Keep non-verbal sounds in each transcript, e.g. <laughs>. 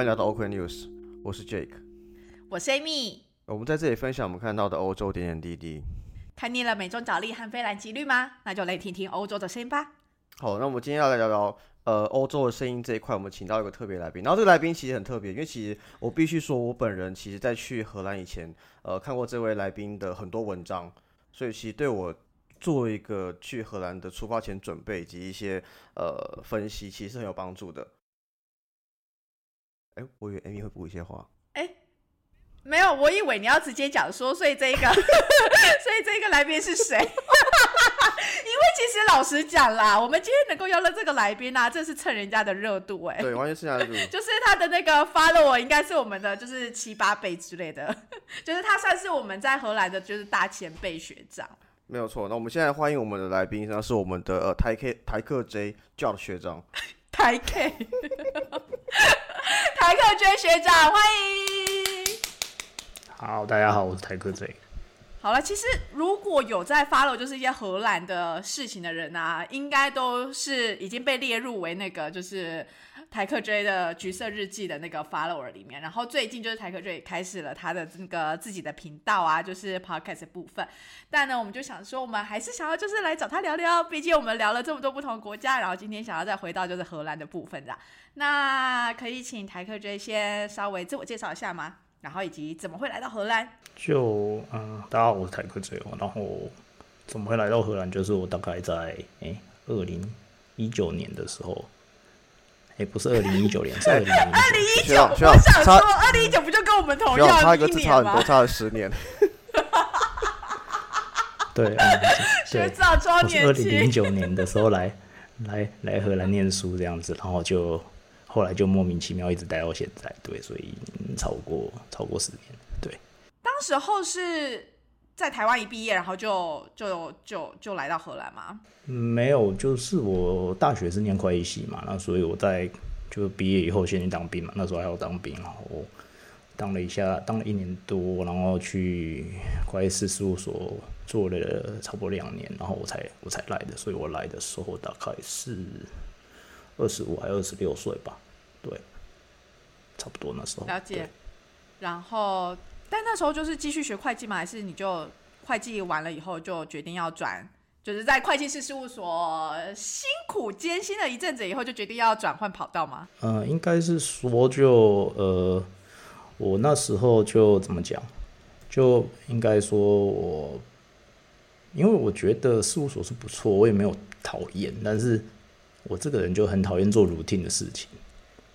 欢迎来到 OK News，我是 Jake，我是 Amy。我们在这里分享我们看到的欧洲点点滴滴。看腻了美中角力和菲兰吉律吗？那就来听听欧洲的声音吧。好，那我们今天要来聊聊呃欧洲的声音这一块。我们请到一个特别来宾，然后这个来宾其实很特别，因为其实我必须说，我本人其实在去荷兰以前，呃，看过这位来宾的很多文章，所以其实对我做一个去荷兰的出发前准备以及一些呃分析，其实很有帮助的。哎，我以为 Amy 会补一些话。哎，没有，我以为你要直接讲说，所以这一个，<laughs> 所以这一个来宾是谁？<laughs> 因为其实老实讲啦，我们今天能够邀了这个来宾啊，这是蹭人家的热度哎。对，完全是人家的热度。就是他的那个 follow 应该是我们的就是七八倍之类的，<laughs> 就是他算是我们在荷兰的就是大前辈学长。没有错，那我们现在欢迎我们的来宾，那是我们的呃台 K 台客 J 叫的学长。台 K。台客 <laughs> 娟学长，欢迎。好，大家好，我是台客 J。好了，其实如果有在 follow 就是一些荷兰的事情的人啊，应该都是已经被列入为那个就是台客 J 的橘色日记的那个 follower 里面。然后最近就是台客 J 开始了他的那个自己的频道啊，就是 podcast 部分。但呢，我们就想说，我们还是想要就是来找他聊聊，毕竟我们聊了这么多不同国家，然后今天想要再回到就是荷兰的部分的。那可以请台客 J 先稍微自我介绍一下吗？然后以及怎么会来到荷兰？就嗯，大家好，我是台客 J 然后怎么会来到荷兰？就是我大概在哎二零一九年的时候，哎不是二零一九年，是二零 <laughs> 二零一九。我想说，二零一九不就跟我们同样差一个字差很多，差了十年。<laughs> 对，学长超年轻。二零零九年的时候来 <laughs> 来来荷兰念书这样子，然后就。后来就莫名其妙一直待到现在，对，所以超过超过十年，对。当时候是在台湾一毕业，然后就就就就来到荷兰吗？没有，就是我大学是念会计系嘛，那所以我在就毕业以后先去当兵嘛，那时候还要当兵，然后当了一下，当了一年多，然后去会计师事务所做了差不多两年，然后我才我才来的，所以我来的时候大概是。二十五还二十六岁吧，对，差不多那时候。了解。然后，但那时候就是继续学会计吗？还是你就会计完了以后就决定要转，就是在会计师事务所辛苦艰辛了一阵子以后，就决定要转换跑道吗？嗯，应该是说就呃，我那时候就怎么讲，就应该说我，因为我觉得事务所是不错，我也没有讨厌，但是。我这个人就很讨厌做 routine 的事情，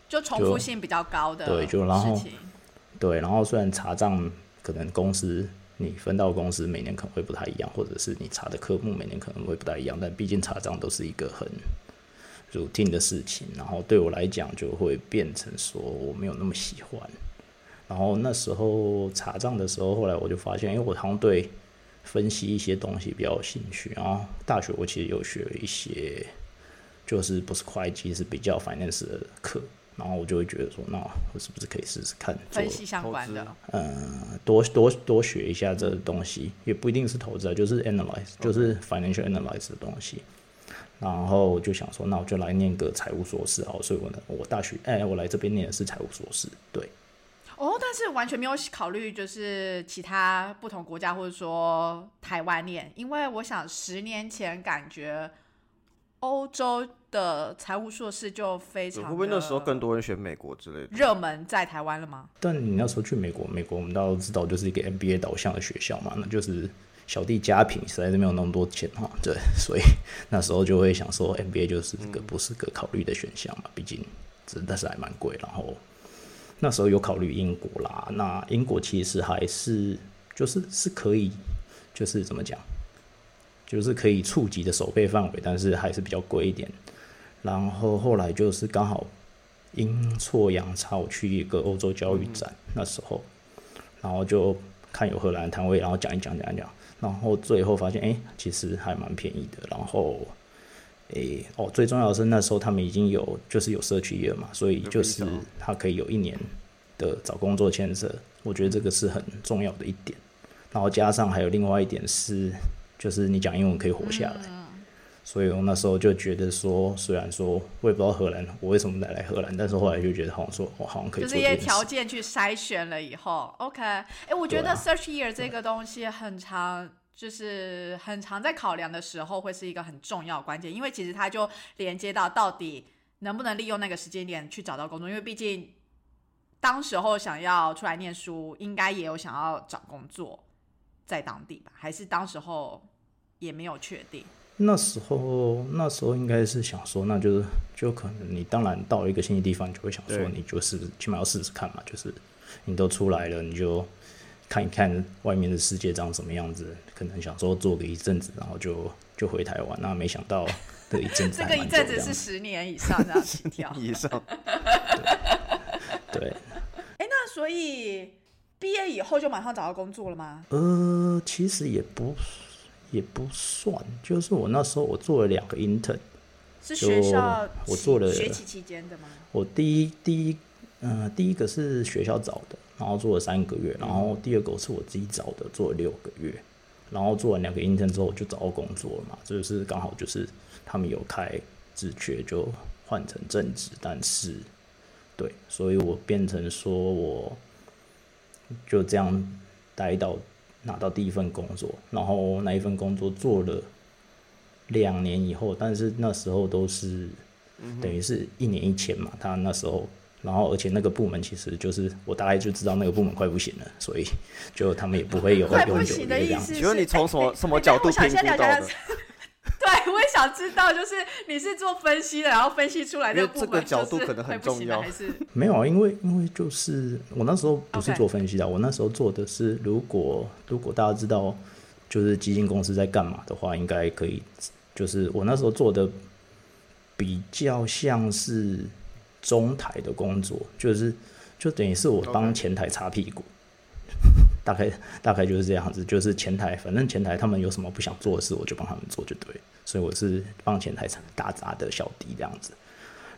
就重复性比较高的对，就然后对，然后虽然查账可能公司你分到公司每年可能会不太一样，或者是你查的科目每年可能会不太一样，但毕竟查账都是一个很 routine 的事情，然后对我来讲就会变成说我没有那么喜欢。然后那时候查账的时候，后来我就发现，因为我好像对分析一些东西比较有兴趣，然后大学我其实有学一些。就是不是会计，是比较 finance 的课，然后我就会觉得说，那我是不是可以试试看分析相关的？嗯，多多多学一下这东西，也不一定是投资啊，就是 analyze，就是 financial analyze 的东西。然后我就想说，那我就来念个财务硕士好，所以我呢，我大学哎，我来这边念的是财务硕士，对。哦，但是完全没有考虑就是其他不同国家或者说台湾念，因为我想十年前感觉。欧洲的财务硕士就非常，会不会那时候更多人选美国之类的？热门在台湾了吗？但你那时候去美国，美国我们都知道就是一个 MBA 导向的学校嘛，那就是小弟家贫，实在是没有那么多钱哈。<laughs> 对，所以那时候就会想说 MBA 就是个不是个考虑的选项嘛，毕竟真但是还蛮贵。然后那时候有考虑英国啦，那英国其实还是就是是可以，就是怎么讲？就是可以触及的手背范围，但是还是比较贵一点。然后后来就是刚好阴错阳差，我去一个欧洲教育展，那时候，然后就看有荷兰摊位，然后讲一讲讲一讲，然后最后发现，哎，其实还蛮便宜的。然后，哎，哦，最重要的是那时候他们已经有就是有社区业嘛，所以就是他可以有一年的找工作签证，我觉得这个是很重要的一点。然后加上还有另外一点是。就是你讲英文可以活下来，所以我那时候就觉得说，虽然说我也不知道荷兰我为什么来来荷兰，但是后来就觉得好像说我好像可以就是一些。条件去筛选了以后，OK，哎、我觉得 search year 这个东西很长，就是很长在考量的时候会是一个很重要的关键，因为其实它就连接到到底能不能利用那个时间点去找到工作，因为毕竟当时候想要出来念书，应该也有想要找工作在当地吧，还是当时候也没有确定。那时候那时候应该是想说，那就是就可能你当然到一个新的地方，你就会想说，你就是起码要试试看嘛，就是你都出来了，你就看一看外面的世界长什么样子，可能想说做个一阵子，然后就就回台湾。那没想到的 <laughs> 一阵子这个一阵子是十年以上这样起跳。<laughs> 以上，对，<laughs> 哎，那所以毕业以后就马上找到工作了吗？呃，其实也不也不算，就是我那时候我做了两个 intern，是学校我做了学期期间的吗？我第一第一嗯、第一个是学校找的，然后做了三个月，然后第二个是我自己找的，做了六个月，然后做完两个 intern 之后我就找到工作了嘛，这就是刚好就是他们有开职缺就换成正职，但是对，所以我变成说我就这样待到拿到第一份工作，然后那一份工作做了两年以后，但是那时候都是等于是一年一签嘛，他那时候。然后，而且那个部门其实就是我大概就知道那个部门快不行了，所以就他们也不会有快不永久行的这样子。意思是？请问你从什么哎什么 <laughs> 角度评估到的？<laughs> 对，我也想知道，就是你是做分析的，然后分析出来因为这个角度可能很重要。还是？没有啊，因为因为就是我那时候不是做分析的我那时候做的是，如果如果大家知道就是基金公司在干嘛的话，应该可以，就是我那时候做的比较像是中台的工作，就是就等于是我帮前台擦屁股。大概 <laughs> 大概就是这样子，就是前台，反正前台他们有什么不想做的事，我就帮他们做就对。所以我是帮前台打杂的小弟这样子。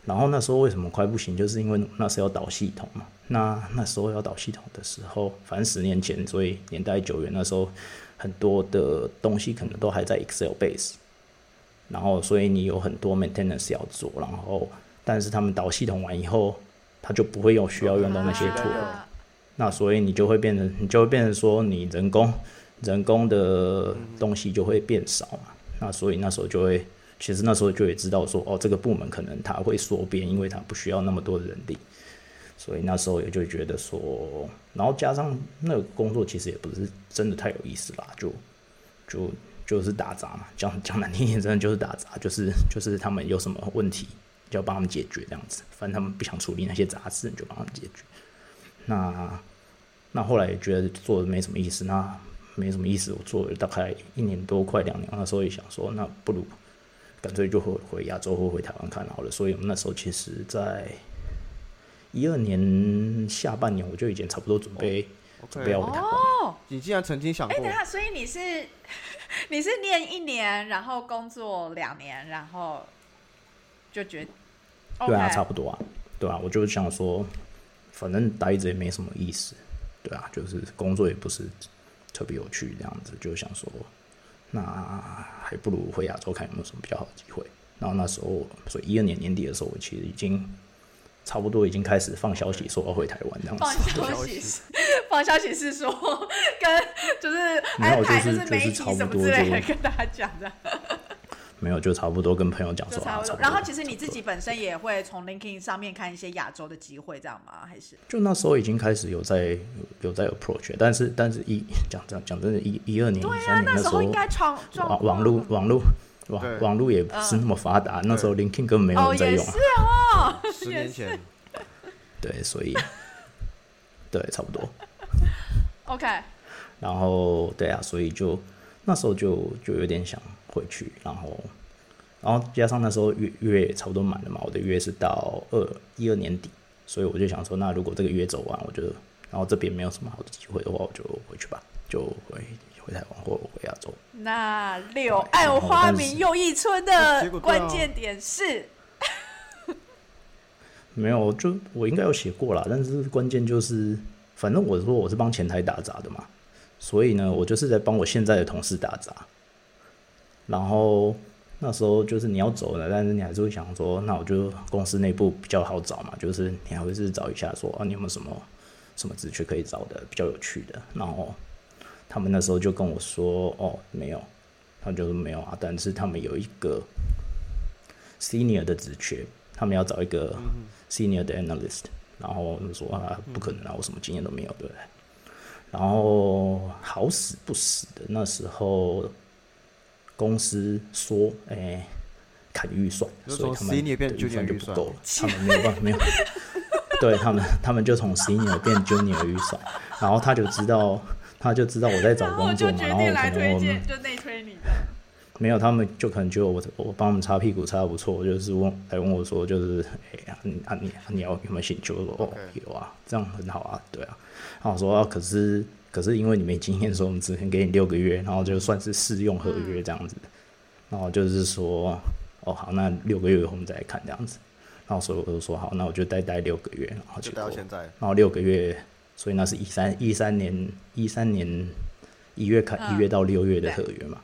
然后那时候为什么快不行，就是因为那时候要导系统嘛。那那时候要导系统的时候，反正十年前，所以年代久远，那时候很多的东西可能都还在 Excel base，然后所以你有很多 maintenance 要做，然后但是他们导系统完以后，他就不会用需要用到那些啊 tool，、啊那所以你就会变成，你就会变成说，你人工人工的东西就会变少嘛。那所以那时候就会，其实那时候就会知道说，哦，这个部门可能他会缩编，因为他不需要那么多的人力。所以那时候也就觉得说，然后加上那个工作其实也不是真的太有意思啦，就就就是打杂嘛，讲讲难听点，真的就是打杂，就是就是他们有什么问题就要帮他们解决这样子，反正他们不想处理那些杂事，你就帮他们解决。那那后来也觉得做的没什么意思，那没什么意思，我做了大概一年多，快两年，那时候也想说，那不如干脆就回回亚洲或回台湾看好了。所以我们那时候其实，在一二年下半年，我就已经差不多准备准备要回台湾。哦，你竟然曾经想哎，过等，下，所以你是 <laughs> 你是念一年，然后工作两年，然后就决对啊差不多啊，对啊，我就想说，反正待着也没什么意思，对啊，就是工作也不是特别有趣，这样子就想说，那还不如回亚洲看有没有什么比较好的机会。然后那时候，所以一二年年底的时候，我其实已经差不多已经开始放消息说要回台湾这样子放。消息是放消息是说跟就是没有安排就是媒体就是差不什么多之类的就跟大家讲的，没有，就差不多跟朋友讲说啊，差不多。差不多。然后其实你自己本身也会从 LinkedIn 上面看一些亚洲的机会，这样吗？还是就那时候已经开始有在有有在 approach，但是但是一讲讲讲真的，一一二年、对啊，一三年那时候应该创网网络网络网网络也不是那么发达，那时候 LinkedIn 根本没有哦人在用啊也是。哦，十年前，<laughs> 对，所以对差不多。<laughs> OK，然后对啊，所以就那时候就就有点想回去，然后然后加上那时候约约也差不多满了嘛，我的约是到二一二年底，所以我就想说，那如果这个约走完，我就然后这边没有什么好的机会的话，我就回去吧，就回回台湾或回亚洲。那柳暗花明又一村的关键点是，<laughs> 没有，就我应该有写过啦，但是关键就是，反正我说我是帮前台打杂的嘛，所以呢，我就是在帮我现在的同事打杂。然后那时候就是你要走了，但是你还是会想说，那我就公司内部比较好找嘛，就是你还会是找一下说啊，你有没有什么什么职缺可以找的比较有趣的？然后他们那时候就跟我说，哦，没有，他就说没有啊，但是他们有一个 senior 的职缺，他们要找一个 senior 的 analyst，然后就说啊，不可能啊，我什么经验都没有，对不对？然后好死不死的那时候。公司说：“哎，砍预算，所以他们预算就不够了。他们没有办法，没有。<laughs> 对他们，他们就从 senior 变 junior 预算，然后他就知道，他就知道我在找工作嘛，然后可能我们就内推你的。没有，他们就可能觉得我我帮他们擦屁股擦的不错，就是问来问我说，就是哎呀，你啊你你要有没有兴趣？我说哦有啊，这样很好啊，对啊。然后我说可是。”可是因为你没经验，所以我们只能给你六个月，然后就算是试用合约这样子。然后就是说，哦好，那六个月以后我们再来看这样子。然后所以我就说好，那我就待待六个月，然后就到现在。然后六个月，所以那是一三一三年一三年一月开一月到六月的合约嘛。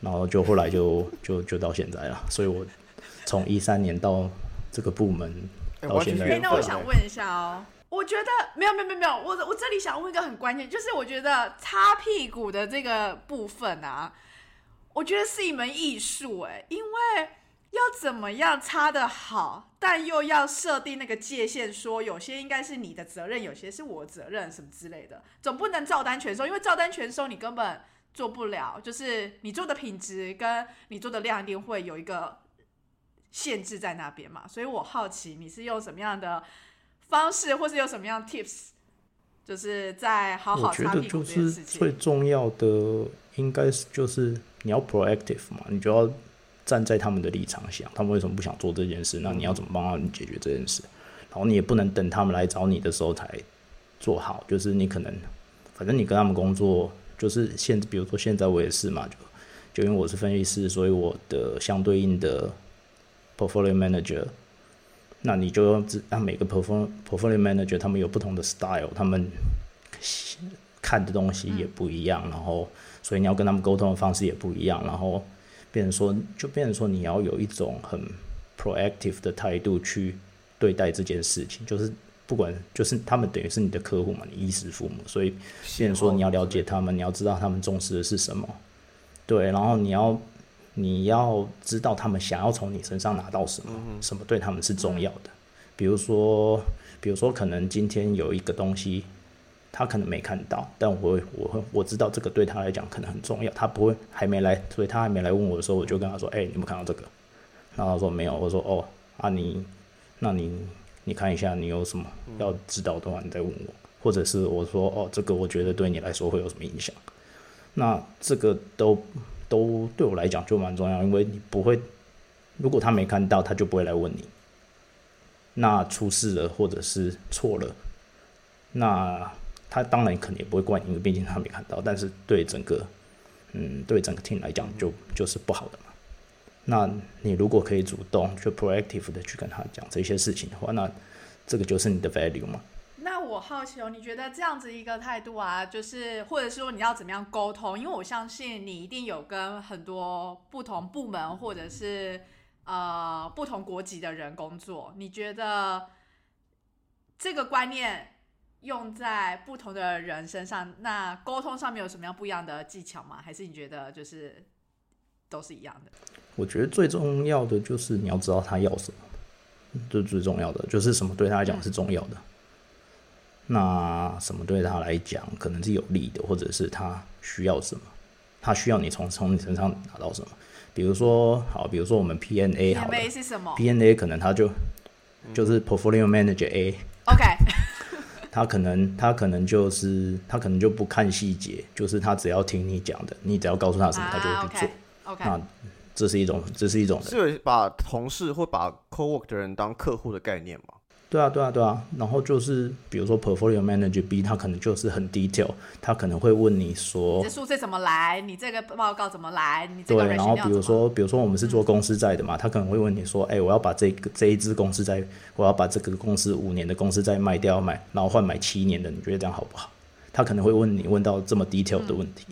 然后就后来就就就到现在了。所以我从一三年到这个部门到现在。那我想问一下哦。我觉得没有没有没有没有，我我这里想问一个很关键，就是我觉得擦屁股的这个部分啊，我觉得是一门艺术哎，因为要怎么样擦的好，但又要设定那个界限，说有些应该是你的责任，有些是我责任什么之类的，总不能照单全收，因为照单全收你根本做不了，就是你做的品质跟你做的量一定会有一个限制在那边嘛，所以我好奇你是用什么样的。方式，或是有什么样 tips，就是在好好擦屁股这件事情。最重要的应该是就是你要 proactive 嘛，你就要站在他们的立场想，他们为什么不想做这件事？那你要怎么帮他们解决这件事？然后你也不能等他们来找你的时候才做好，就是你可能反正你跟他们工作，就是现比如说现在我也是嘛，就就因为我是分析师，所以我的相对应的 portfolio manager。那你就，让每个 portfolio portfolio manager 他们有不同的 style，他们看的东西也不一样，然后所以你要跟他们沟通的方式也不一样，然后变成说，就变成说你要有一种很 proactive 的态度去对待这件事情，就是不管就是他们等于是你的客户嘛，你衣食父母，所以变成说你要了解他们，你要知道他们重视的是什么，对，然后你要。你要知道他们想要从你身上拿到什么，什么对他们是重要的。比如说，比如说，可能今天有一个东西，他可能没看到，但我我我知道这个对他来讲可能很重要。他不会还没来，所以他还没来问我的时候，我就跟他说：“哎，你有看到这个？”然后他说：“没有。”我说：“哦，啊你，那你你看一下，你有什么要知道的话，你再问我。或者是我说：哦，这个我觉得对你来说会有什么影响？那这个都。”都对我来讲就蛮重要，因为你不会，如果他没看到，他就不会来问你。那出事了或者是错了，那他当然肯定也不会怪你，因为毕竟他没看到。但是对整个，嗯，对整个 team 来讲，就就是不好的嘛。那你如果可以主动去 proactive 的去跟他讲这些事情的话，那这个就是你的 value 嘛。我好奇哦，你觉得这样子一个态度啊，就是或者说你要怎么样沟通？因为我相信你一定有跟很多不同部门或者是呃不同国籍的人工作。你觉得这个观念用在不同的人身上，那沟通上面有什么样不一样的技巧吗？还是你觉得就是都是一样的？我觉得最重要的就是你要知道他要什么，这最重要的就是什么对他来讲是重要的。那什么对他来讲可能是有利的，或者是他需要什么？他需要你从从你身上拿到什么？比如说，好，比如说我们 P N A 好，P 是什么？P N A 可能他就就是 Portfolio Manager A。OK。<laughs> 他可能他可能就是他可能就不看细节，就是他只要听你讲的，你只要告诉他什么，他就会去做。OK。那这是一种这是一种是把同事或把 Co-work 的人当客户的概念吗？对啊，对啊，对啊，然后就是比如说 portfolio manager B，他可能就是很 detail，他可能会问你说，这数字怎么来？你这个报告怎么来？你这个对，然后比如说，比如说我们是做公司债的嘛，他可能会问你说，哎，我要把这个这一支公司债，我要把这个公司五年的公司债卖掉买，然后换买七年的，你觉得这样好不好？他可能会问你问到这么 detail 的问题，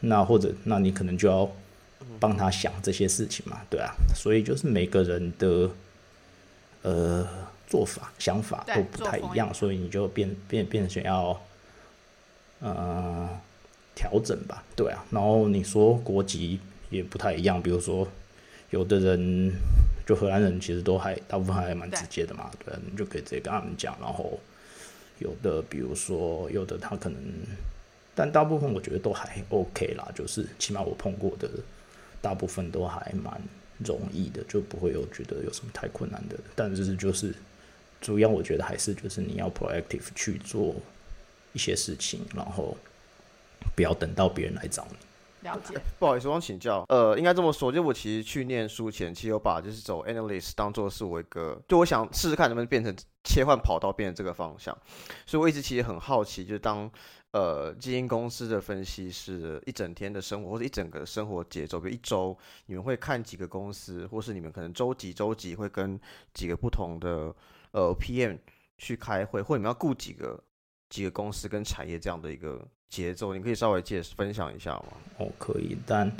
那或者那你可能就要帮他想这些事情嘛，对啊，所以就是每个人的呃做法、想法都不太一样，所以你就变变变成要呃调整吧，对啊。然后你说国籍也不太一样，比如说有的人就荷兰人其实都还大部分还蛮直接的嘛，对啊，你就可以直接跟他们讲。然后有的比如说有的他可能，但大部分我觉得都还 OK 啦，就是起码我碰过的大部分都还蛮容易的，就不会有觉得有什么太困难的。但是就是主要我觉得还是就是你要 proactive 去做一些事情，然后不要等到别人来找你。了解。不好意思，我想请教，呃，应该这么说，就我其实去念书前，其实有把就是走 analyst 当做是我一个，就我想试试看能不能变成切换跑道，变成这个方向，所以我一直其实很好奇，就是当呃基金公司的分析师一整天的生活或者一整个生活节奏，比如一周你们会看几个公司，或是你们可能周几周几会跟几个不同的呃 PM 去开会，或你们要雇几个几个公司跟产业这样的一个节奏，你可以稍微介分享一下吗？哦，可以，但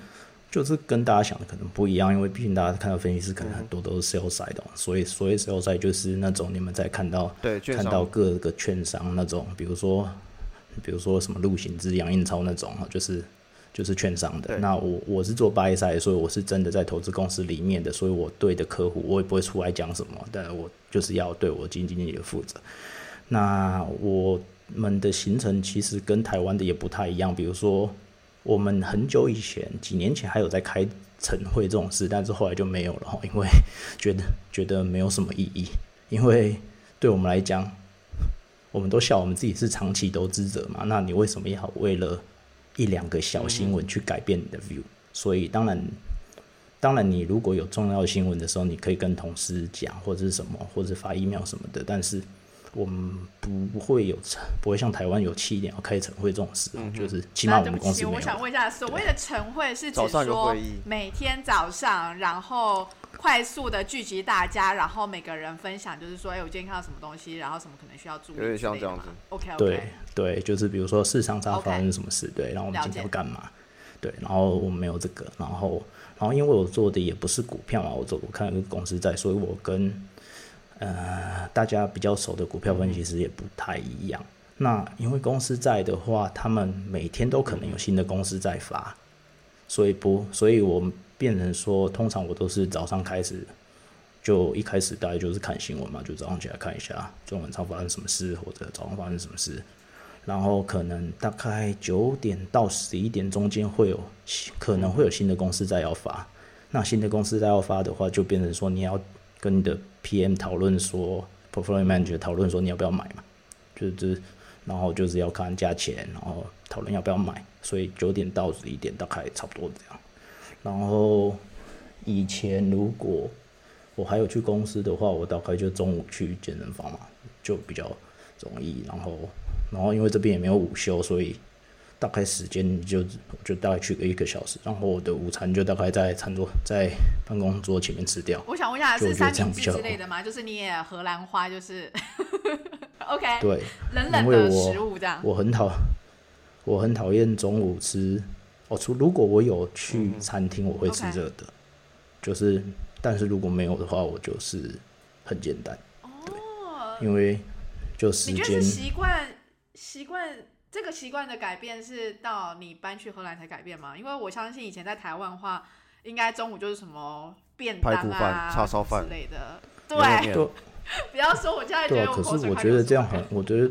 就是跟大家想的可能不一样，因为毕竟大家看到分析师可能很多都是 sales side 的嘛，所以所谓 sales side 就是那种你们在看到对，看到各个券商那种，比如说比如说什么陆行之、杨印超那种，就是就是券商的。那我我是做 buy side，所以我是真的在投资公司里面的，所以我对的客户我也不会出来讲什么，但我就是要对我基金经理的负责。那我们的行程其实跟台湾的也不太一样，比如说我们很久以前几年前还有在开晨会这种事，但是后来就没有了，因为 <laughs> 觉得觉得没有什么意义，因为对我们来讲，我们都笑我们自己是长期投资者嘛，那你为什么要为了一两个小新闻去改变你的 view？所以当然。当然，你如果有重要的新闻的时候，你可以跟同事讲，或者是什么，或者发 email 什么的。但是我们不会有，不会像台湾有七点要开晨会这种事，就是起码我们公司没有。想问一下，所谓的晨会是指早上有说每天早上，然后快速的聚集大家，然后每个人分享，就是说，哎，我今天看到什么东西，然后什么可能需要注意，有点像这样子。OK OK，对对，就是比如说市场上发生什么事对，然后我们今天要干嘛？对，然后我们没有这个，然后然后因为我做的也不是股票嘛，我做我看一个公司在，所以我跟呃大家比较熟的股票分析师也不太一样。那因为公司在的话，他们每天都可能有新的公司在发，所以不，所以我们变成说，通常我都是早上开始，就一开始大概就是看新闻嘛，就早上起来看一下中晚上发生什么事，或者早上发生什么事，然后可能大概九点到十一点中间会有可能会有新的公司在要发，那新的公司在要发的话，就变成说你要跟你的 PM 讨论说，Portfolio Manager 讨论说你要不要买嘛，就是然后就是要看价钱，然后讨论要不要买，所以九点到十一点大概差不多这样。然后以前如果我还有去公司的话，我大概就中午去健身房嘛，就比较容易。然后，然后因为这边也没有午休，所以大概时间就就大概去个一个小时。然后我的午餐就大概在餐桌在办公桌前面吃掉。我想问一下，是三明治之类的吗？就是你也荷兰花，就是 OK，对，<laughs> 冷冷的食物这样。我很讨我很讨厌中午吃。哦，除如果我有去餐厅，我会吃热的，就是但是如果没有的话，我就是很简单，哦，因为就时间你觉得是习惯习惯这个习惯的改变是到你搬去荷兰才改变吗？因为我相信以前在台湾的话，应该中午就是什么便当排骨饭啊、叉烧饭之类的。牛肉对，面不要说我现在觉对啊，得我可口水是我觉得这样很，<laughs> 我觉得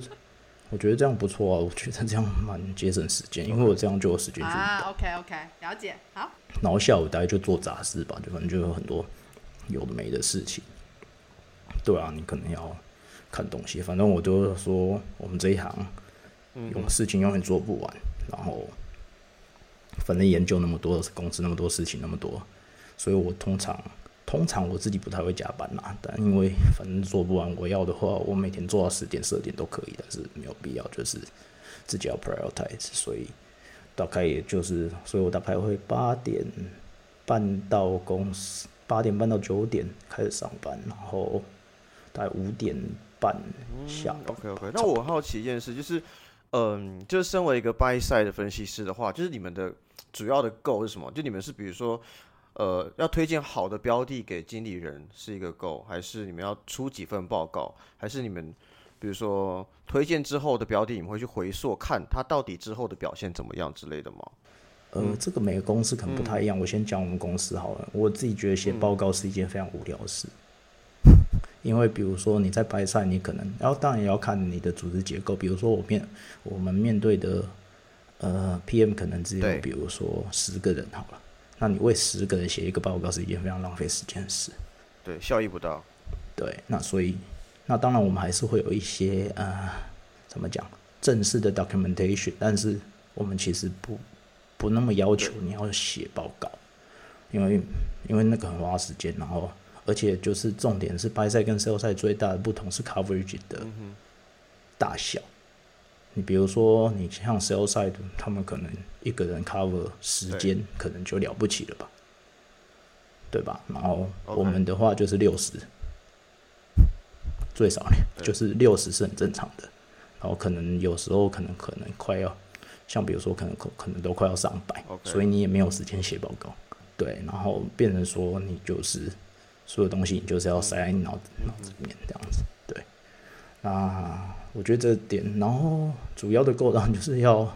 我觉得这样不错啊，我觉得这样蛮节省时间，因为我这样就有时间去。啊，OK OK，了解，好，然后下午大概就做杂事吧，就反正就有很多有的没的事情。对啊，你可能要看东西，反正我就说我们这一行嗯有事情永远做不完，然后反正研究那么多公司那么多事情那么多，所以我通常通常我自己不太会加班啦，但因为反正做不完，我要的话我每天做到十点十二点都可以，但是没有必要就是自己要 prioritize，所以大概也就是，所以我大概会八点半到公司，八点半到九点开始上班，然后大概五点半下班。OK OK，那我好奇一件事，就是，嗯，就是身为一个 buy side 的分析师的话，就是你们的主要的 goal 是什么？就你们是比如说，呃，要推荐好的标的给经理人是一个 goal，还是你们要出几份报告，还是你们比如说推荐之后的标的，你们会去回溯看它到底之后的表现怎么样之类的吗？呃，这个每个公司可能不太一样。我先讲我们公司好了。我自己觉得写报告是一件非常无聊的事，因为比如说你在白菜，你可能，然后当然也要看你的组织结构。比如说我面我们面对的呃 PM 可能只有比如说十个人好了，那你为十个人写一个报告是一件非常浪费时间的事，对，效益不大。对，那所以那当然我们还是会有一些呃怎么讲正式的 documentation，但是我们其实不。不那么要求你要写报告，因为因为那个很花时间，然后而且就是重点是 buy side 跟 sell side 最大的不同是 coverage 的大小。你比如说你像 sell side，他们可能一个人 cover 时间可能就了不起了吧，对吧？然后我们的话就是六十，最少 <laughs> 就是六十是很正常的，然后可能有时候可能可能快要。像比如说，可能可可能都快要上百，所以你也没有时间写报告，对，然后变成说你就是所有东西你就是要塞在你脑子脑子里面这样子，对。那我觉得这点，然后主要的构造就是要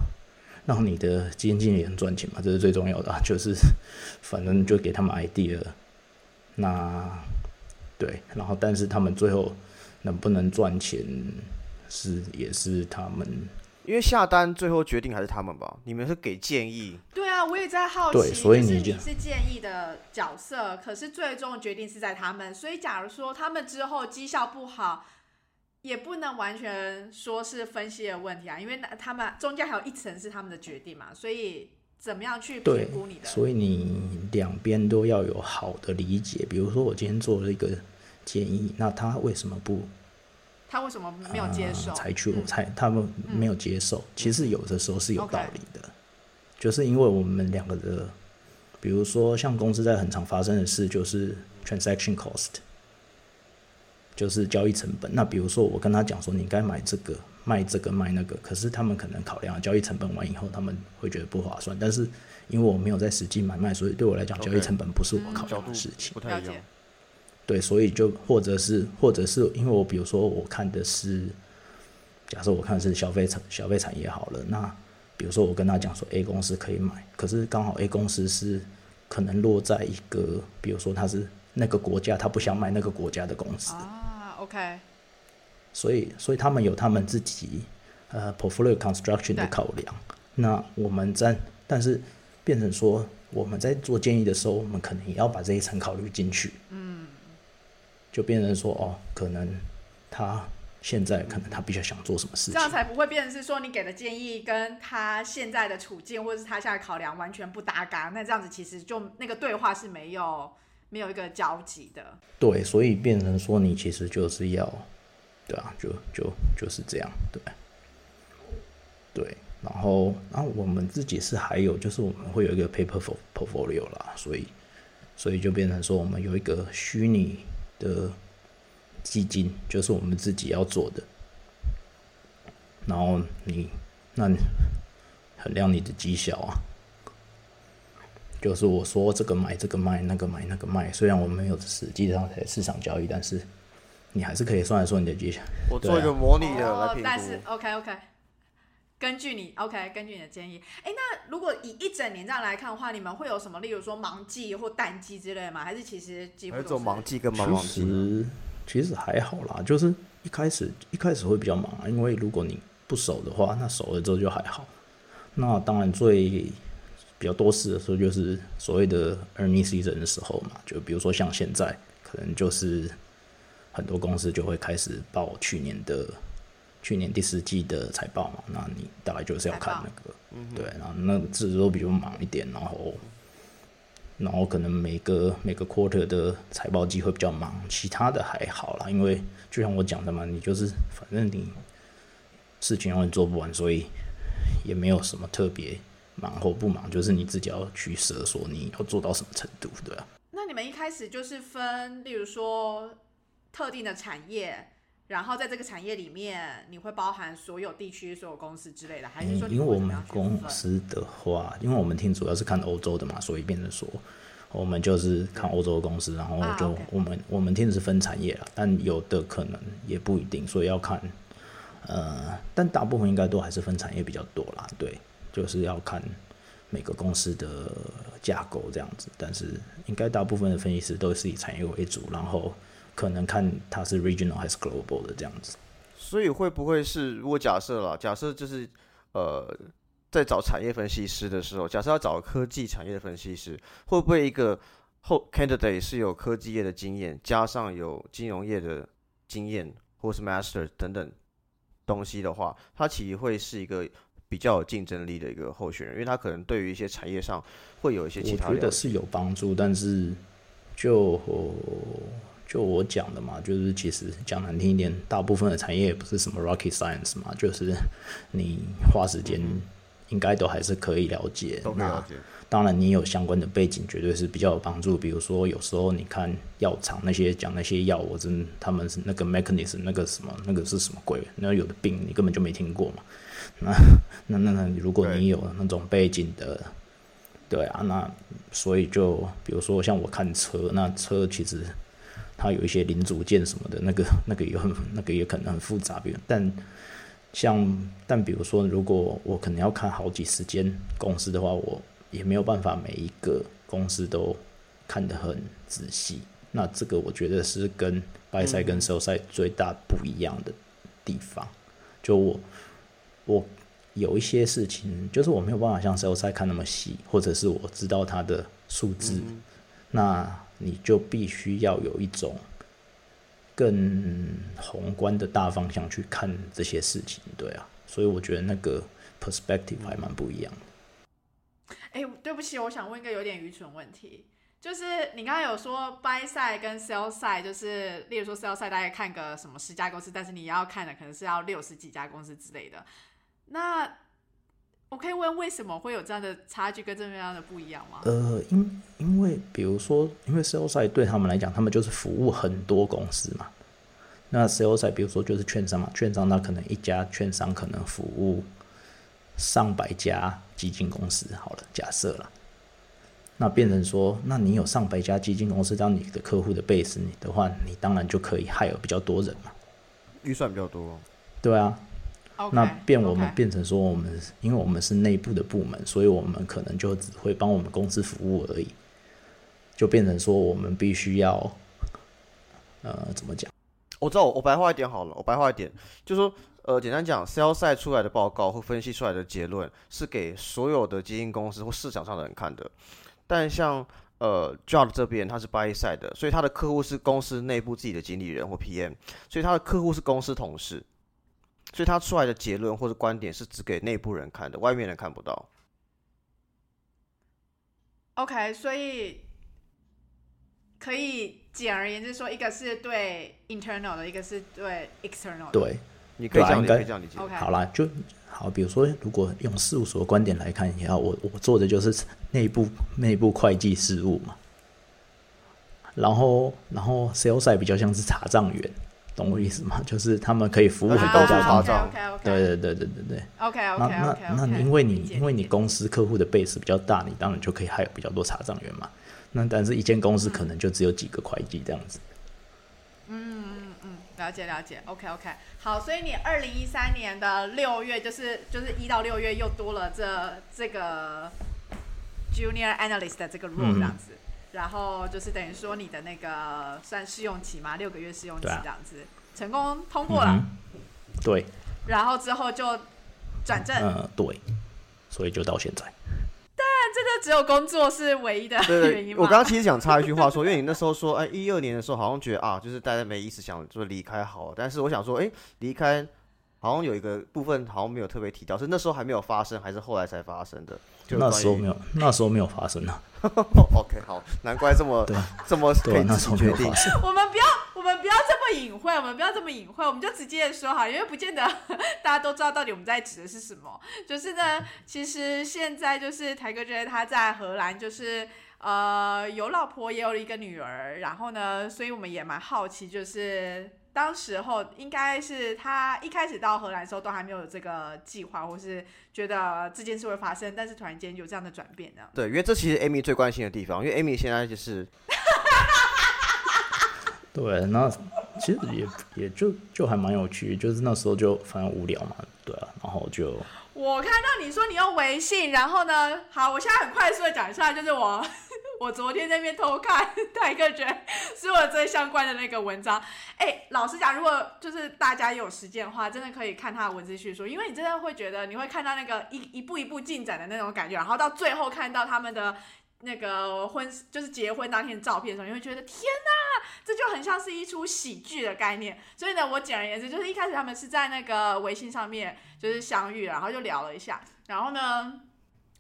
让你的基金经理人赚钱嘛，这是最重要的，<laughs> 就是反正就给他们 idea，那对，然后但是他们最后能不能赚钱是也是他们。因为下单最后决定还是他们吧，你们是给建议。对啊，我也在好奇，所以你是建议的角色，可是最终决定是在他们。所以假如说他们之后绩效不好，也不能完全说是分析的问题啊，因为他们中间还有一层是他们的决定嘛。所以怎么样去评估你的？所以你两边都要有好的理解。比如说我今天做了一个建议，那他为什么不？他为什么没有接受？采取采他们没有接受，其实有的时候是有道理的，就是因为我们两个的，比如说像公司在很常发生的事，就是 transaction cost，就是交易成本。那比如说我跟他讲说，你该买这个卖这个卖那个，可是他们可能考量交易成本完以后，他们会觉得不划算。但是因为我没有在实际买卖，所以对我来讲，交易成本不是我考量的事情。不太一样。对，所以就或者是或者是因为我比如说我看的是，假设我看是消费产消费产业好了，那比如说我跟他讲说 A 公司可以买，可是刚好 A 公司是可能落在一个，比如说他是那个国家，他不想买那个国家的公司啊，OK，所以所以他们有他们自己呃 portfolio construction 的考量，那我们在但是变成说我们在做建议的时候，我们可能也要把这一层考虑进去，嗯。就变成说哦，可能他现在可能他比较想做什么事情，这样才不会变成是说你给的建议跟他现在的处境或者是他现在考量完全不搭嘎，那这样子其实就那个对话是没有没有一个交集的。对，所以变成说你其实就是要，对啊，就就就是这样，对，对，然后然后我们自己是还有就是我们会有一个 paper portfolio 啦，所以所以就变成说我们有一个虚拟。的基金就是我们自己要做的，然后你那你衡量你的绩效啊，就是我说这个买这个卖那个买那个卖，虽然我们没有实际上在市场交易，但是你还是可以算一算你的绩效。我做一个模拟的来评估。但是 OK OK。根据你，OK，根据你的建议，哎，那如果以一整年这样来看的话，你们会有什么，例如说忙季或淡季之类吗？还是其实几乎做忙季跟忙旺季？其实其实还好啦，就是一开始一开始会比较忙啊，因为如果你不熟的话，那熟了之后就还好。那当然最比较多事的时候就是所谓的 earning season 的时候嘛，就比如说像现在，可能就是很多公司就会开始报去年的。去年第四季的财报嘛，那你大概就是要看那个，对，然后那这都比较忙一点，然后，然后可能每个每个 quarter 的财报季会比较忙，其他的还好啦，因为就像我讲的嘛，你就是反正你事情永远做不完，所以也没有什么特别忙或不忙，就是你自己要取舍，说你要做到什么程度，对吧？那你们一开始就是分，例如说特定的产业。然后在这个产业里面，你会包含所有地区、所有公司之类的，还是说嗯因为我们公司的话，因为我们听主要是看欧洲的嘛，所以变成说我们就是看欧洲的公司，然后啊就我们我们听的是分产业啦，但有的可能也不一定，所以要看呃，但大部分应该都还是分产业比较多啦，对，就是要看每个公司的架构这样子，但是应该大部分的分析师都是以产业为主，然后可能看它是 regional 还是 global 的这样子。所以会不会是，如果假设啦，假设就是呃，在找产业分析师的时候，假设要找科技产业的分析师，会不会一个后 candidate 是有科技业的经验，加上有金融业的经验，或是 master 等等东西的话，它其实会是一个比较有竞争力的一个候选人，因为他可能对于一些产业上会有一些其我他了解。觉得是有帮助，但是就就我讲的嘛，就是其实讲难听一点，大部分的产业也不是什么 rocket science 嘛，就是你花时间应该都还是可以了解。那当然，你有相关的背景，绝对是比较有帮助。比如说，有时候你看药厂那些讲那些药，我真他们是那个 mechanism 那个什么那个是什么鬼？那有的病你根本就没听过嘛。那那那那，如果你有那种背景的，对啊，那所以就比如说像我看车，那车其实它有一些零组件什么的，那个那个也很那个也可能很复杂，比如但。像，但比如说，如果我可能要看好几十间公司的话，我也没有办法每一个公司都看得很仔细。那这个我觉得是跟 buy side 跟 sell side 最大不一样的地方。就我我有一些事情，就是我没有办法像 side 看那么细，或者是我知道它的数字，那你就必须要有一种更宏观的大方向去看这些事情，对啊，所以我觉得那个 perspective 还蛮不一样的。哎，对不起，我想问一个有点愚蠢问题，就是你刚刚有说 buy side 跟 sell side，就是例如说 sell side 大概看个什么十家公司，但是你要看的可能是要六十几家公司之类的。那我可以问为什么会有这样的差距跟这边样的不一样吗？呃，因因为比如说，因为 sales side 对他们来讲，他们就是服务很多公司嘛。那 sales side 比如说就是券商嘛，券商那可能一家券商可能服务上百家基金公司，好了，假设了。那变成说，那你有上百家基金公司当你的客户的 base 你的话，你当然就可以 hire 比较多人嘛。预算比较多，对啊，那变我们变成说，我们因为我们是内部的部门，所以我们可能就只会帮我们公司服务而已，就变成说我们必须要，呃，怎么讲？我知道我，我白话一点好了，我白话一点，就是说，呃，简单讲，sales side 出来的报告或分析出来的结论是给所有的基金公司或市场上的人看的，但像呃 Job 这边他是 buy side 的，所以他的客户是公司内部自己的经理人或 PM，所以他的客户是公司同事，所以他出来的结论或者观点是只给内部人看的，外面人看不到。OK，所以可以简而言之说，一个是对 internal 的，一个是对 external 的。对，你可以这样，你对啊应该可以这样理解。OK 好啦，就好。比如说，如果用事务所的观点来看一下，我我做的就是内部内部会计事务嘛，然后然后 sales 比较像是查账员，懂我意思吗？<laughs> 就是他们可以服务很多家公司。对对对对对对。OK OK 那 OK 那你因为你因为你公司客户的 base 比较大，你当然就可以还有比较多查账员嘛。那但是一间公司可能就只有几个会计这样子。嗯嗯嗯了解了解，OK OK，好，所以你二零一三年的六月，就是就是一到六月又多了这这个 Junior Analyst 的这个 role 嗯这样子，然后就是等于说你的那个算试用期嘛，六个月试用期这样子，成功通过了，嗯对，然后之后就转正，呃，对，所以就到现在。这个只有工作是唯一的对原对，因吗？我刚刚其实想插一句话说，因为你那时候说，哎，一二年的时候好像觉得啊，就是大家没意思，想说离开好了，但是我想说，哎，离开好像有一个部分好像没有特别提到，是那时候还没有发生，还是后来才发生的？就那时候没有。那时候没有发生啊。<laughs> OK，好，难怪这么对这么可对那时候没自己决定有发。生。我们不要，我们不要这么隐晦，我们不要这么隐晦，我们就直接的说哈，因为不见得大家都知道到底我们在指的是什么。<laughs> 就是呢，其实现在就是台哥觉得他在荷兰，就是呃有老婆也有一个女儿，然后呢，所以我们也蛮好奇，就是当时候应该是他一开始到荷兰的时候都还没有这个计划，或是觉得这件事会发生，但是突然间有这样的转变，呢。对，因为这其实 Amy 最关心的地方，因为 Amy 现在就是 <laughs> <laughs> 对，那其实也也就就还蛮有趣，就是那时候就反正无聊嘛，对啊，然后就我看到你说你用微信，然后呢，好，我现在很快速的讲一下，就是我 <laughs> 我昨天那边偷看泰克觉是我最相关的那个文章。哎，老实讲，如果就是大家有时间的话，真的可以看他的文字叙述，因为你真的会觉得你会看到那个一一步一步进展的那种感觉，然后到最后看到他们的那个婚就是结婚当天的照片的时候，你会觉得天哪，这就很像是一出喜剧的概念。所以呢，我简而言之，就是一开始他们是在那个微信上面就是相遇，然后就聊了一下，然后呢。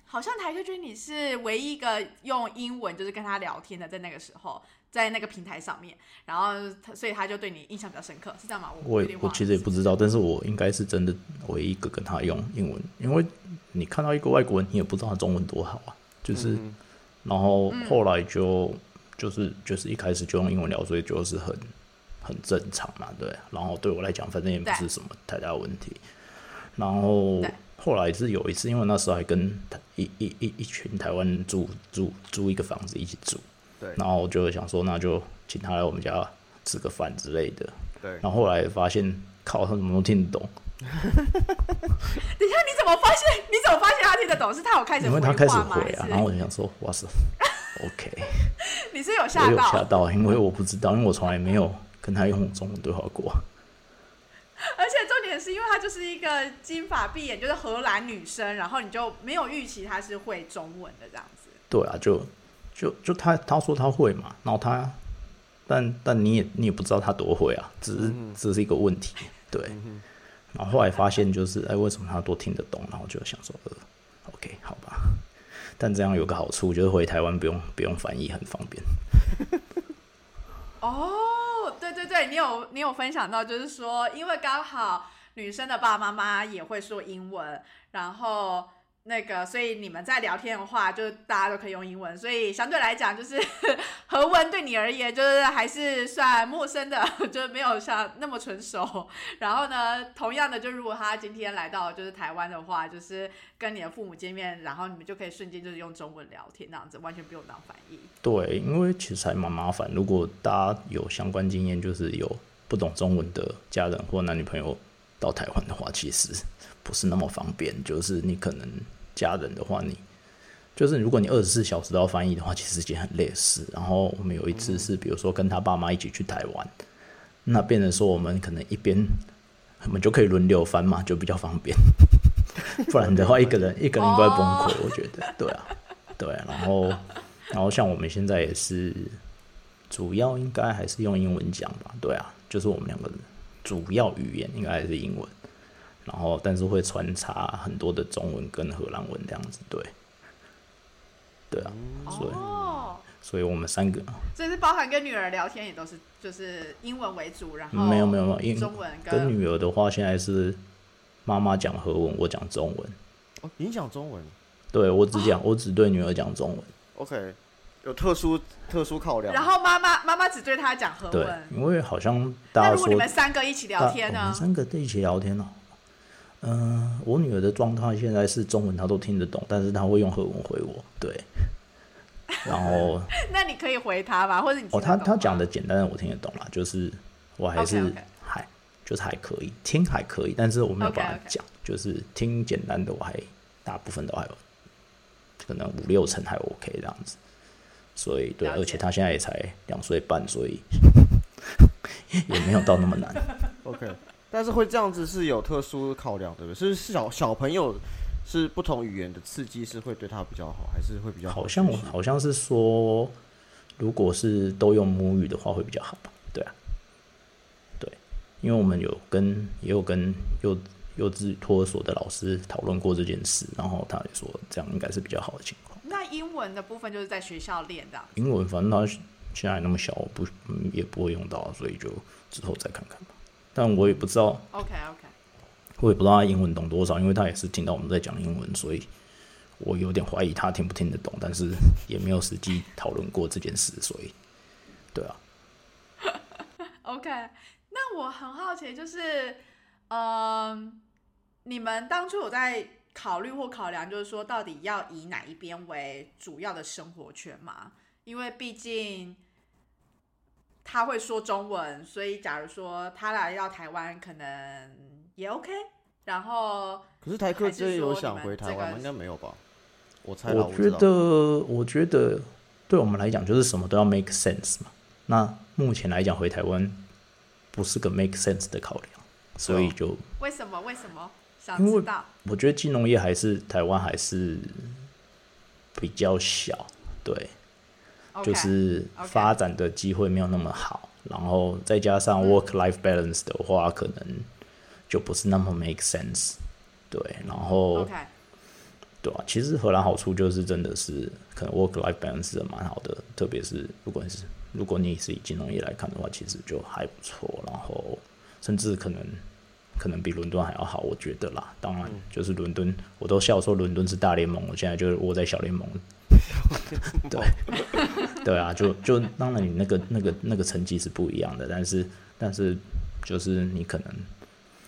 好像台克君你是唯一一个用英文就是跟他聊天的，在那个时候，在那个平台上面，然后他所以他就对你印象比较深刻，是这样吗？我我其实也不知道，但是我应该是真的唯一一个跟他用英文，因为你看到一个外国人，你也不知道他中文多好啊，就是，嗯然后后来就就是就是一开始就用英文聊，所以就是很很正常嘛，对，然后对我来讲，反正也不是什么太大问题，然后后来是有一次，因为那时候还跟台一一一一群台湾人住住租一个房子一起住，对然后我就想说，那就请他来我们家吃个饭之类的。对然后后来发现，靠，他怎么都听得懂，<laughs> 等一下，你怎么发现？你怎么发现他听得懂？是他有开始因为他开始？回啊，然后我就想说，哇塞，OK，<laughs> 你是有我吓有吓？到，因为我不知道，因为我从来没有跟他用中文对话过。<laughs> 而且重点是因为她就是一个金发碧眼，就是荷兰女生，然后你就没有预期她是会中文的这样子。对啊，就就就她她说她会嘛，然后她，但但你也你也不知道她多会啊，只是只是一个问题，对。然后后来发现就是，<laughs> 哎，为什么她都听得懂？然后就想说，呃，OK，好吧。但这样有个好处，就是回台湾不用不用翻译，很方便。哦，对对，你有你有分享到，就是说，因为刚好女生的爸爸妈妈也会说英文，然后那个，所以你们在聊天的话，就大家都可以用英文，所以相对来讲，就是 <laughs> 和文对你而言，就是还是算陌生的，<laughs> 就是没有像那么纯熟。然后呢，同样的，就如果他今天来到就是台湾的话，就是跟你的父母见面，然后你们就可以瞬间就是用中文聊天，那样子完全不用当翻译。对，因为其实还蛮麻烦。如果大家有相关经验，就是有不懂中文的家人或男女朋友到台湾的话，其实不是那么方便。就是你可能家人的话，你就是如果你二十四小时都要翻译的话，其实是一件很累的事。然后我们有一次是，比如说跟他爸妈一起去台湾，那变成说我们可能一边我们就可以轮流翻嘛，就比较方便。<laughs> 不然的话，一个人一个人应该会崩溃，我觉得，对啊，对啊，然后然后像我们现在也是，主要应该还是用英文讲吧，对啊，就是我们两个人主要语言应该还是英文，然后但是会穿插很多的中文跟荷兰文这样子，对，对啊，所以哦，所以我们三个所以是包含跟女儿聊天也都是就是英文为主，然后没有没有没有，因中文跟女儿的话，现在是妈妈讲荷文，我讲中文，哦，你讲中文对我只讲我只对女儿讲中文。，OK，有特殊特殊考量。然后妈妈妈妈只对他讲和对文，，因为好像大家说那如果你们三个一起聊天呢大我们？三个在一起聊天哦。嗯、我女儿的状态现在是中文她都听得懂，但是她会用荷文回我。对，然后 <laughs> 那你可以回她吧，或者你哦，她她讲的简单的我听得懂啦，就是我还是还就是还可以听还可以，但是我没有办法讲就是听简单的我还大部分都还有，可能五六成还 OK 这样子。所以对，而且她现在也才两岁半，所以 <laughs> 也没有到那么难。OK，但是会这样子是有特殊考量，对不对？是是小小朋友是不同语言的刺激是会对他比较好，还是会比较好像好像是说，如果是都用母语的话会比较好吧？对啊，对，因为我们有跟也有跟幼幼稚托儿所的老师讨论过这件事，然后他也说这样应该是比较好的情况。那英文的部分就是在学校练的。英文反正他现在那么小，我不嗯也不会用到，所以就之后再看看吧。但我也不知道，OK OK，我也不知道他英文懂多少，因为他也是听到我们在讲英文，所以我有点怀疑他听不听得懂，但是也没有实际讨论过这件事，所以对啊。<laughs> OK，那我很好奇，就是，嗯、你们当初有在考虑或考量，就是说到底要以哪一边为主要的生活圈吗？因为毕竟他会说中文，所以假如说他来到台湾，可能也 OK。然后可是台客还是这有想回台湾吗？应该没有吧？我猜，我觉不知道得，我觉得对我们来讲，就是什么都要 make sense 嘛。那目前来讲，回台湾不是个 make sense 的考量，所以就为什么？为什么？想知道。我觉得金融业还是台湾还是比较小，对就是发展的机会没有那么好，然后再加上嗯 work life balance 的话，可能就不是那么 make sense。对，然后对啊，其实荷兰好处就是真的是可能 work life balance 是蛮好的，特别是如果你是如果你是以金融业来看的话，其实就还不错，然后甚至可能可能比伦敦还要好，我觉得啦。当然，就是伦敦，我都笑说伦敦是大联盟，我现在就是窝在小联盟。<laughs> 对，对啊，就就当然你那个那个那个成绩是不一样的，但是但是就是你可能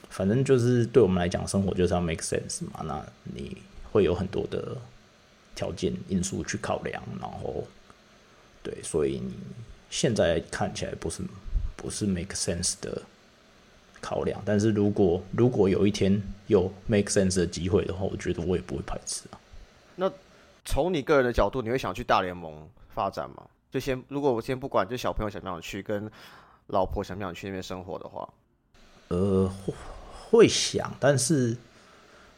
反正就是对我们来讲，生活就是要 make sense 嘛。那你会有很多的条件因素去考量，然后对，所以你现在看起来不是不是 make sense 的考量，但是如果如果有一天有 make sense 的机会的话，我觉得我也不会排斥啊。从你个人的角度，你会想去大联盟发展吗？就先如果我先不管，就小朋友想不想去，跟老婆想不想去那边生活的话，呃，会会想，但是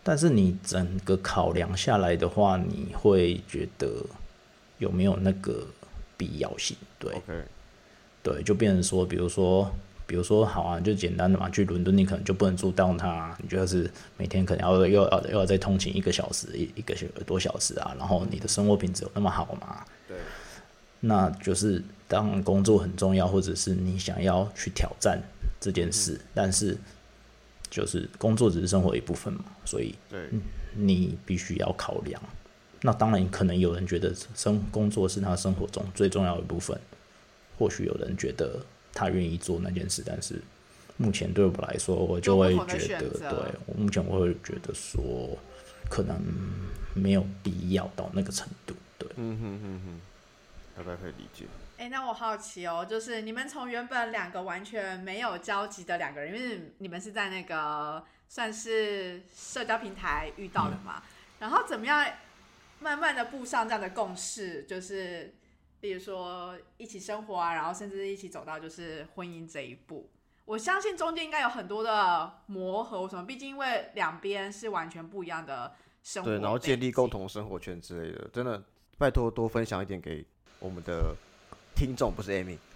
但是你整个考量下来的话，你会觉得有没有那个必要性？对对，就变成说，比如说。比如说，好啊，就简单的嘛，去伦敦你可能就不能住 downtown，你就是每天可能要又要又要再通勤一个小时一一个小多小时啊，然后你的生活品质有那么好吗？对，那就是当然工作很重要，或者是你想要去挑战这件事，但是就是工作只是生活一部分嘛，所以对，你必须要考量。那当然，可能有人觉得生工作是他生活中最重要的一部分，或许有人觉得他愿意做那件事，但是目前对我来说，我就会觉得，对我目前我会觉得说，可能没有必要到那个程度。对，嗯哼哼哼，大概可以理解。哎、那我好奇哦，就是你们从原本两个完全没有交集的两个人，因为你们是在那个算是社交平台遇到的嘛，然后怎么样慢慢的步上这样的共识，就是比如说一起生活啊，然后甚至一起走到就是婚姻这一步。我相信中间应该有很多的磨合，什么？毕竟因为两边是完全不一样的生活，对，然后建立共。同生活圈之类的，真的拜托多分享一点给我们的听众，不是 Amy。<laughs>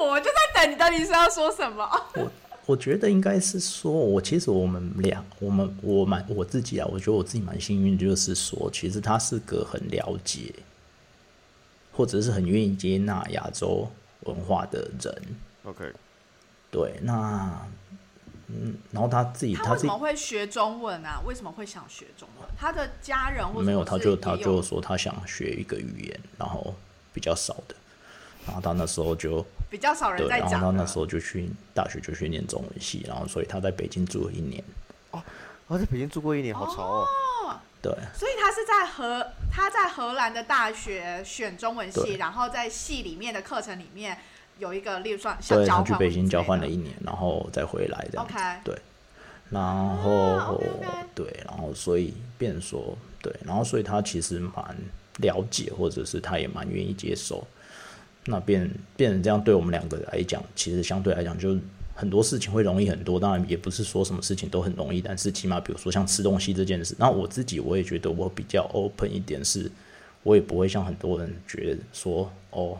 我就在等你到底是要说什么。<laughs> 我觉得应该是说，我其实我们俩，我们我蛮我自己啊，我觉得我自己蛮幸运，就是说，其实他是个很了解，或者是很愿意接纳亚洲文化的人。OK，对，那嗯，然后他自己他自己他为什么会学中文啊？为什么会想学中文？他的家人或没有，他就他就说他想学一个语言，然后比较少的，然后他那时候就比较少人对，在讲的。然后他那时候就去大学就去念中文系，然后所以他在北京住了一年。哦我在北京住过一年，好潮哦。对，所以他是在荷他在荷兰的大学选中文系，然后在系里面的课程里面有一个，例如说像对交换他去北京交换了了一年，然后再回来这样子。OK 对，然后、对，然后所以变说对，然后所以他其实蛮了解，或者是他也蛮愿意接受。那变变成这样，对我们两个来讲，其实相对来讲就很多事情会容易很多。当然也不是说什么事情都很容易，但是起码比如说像吃东西这件事，那我自己我也觉得我比较 open 一点是，我也不会像很多人觉得说哦，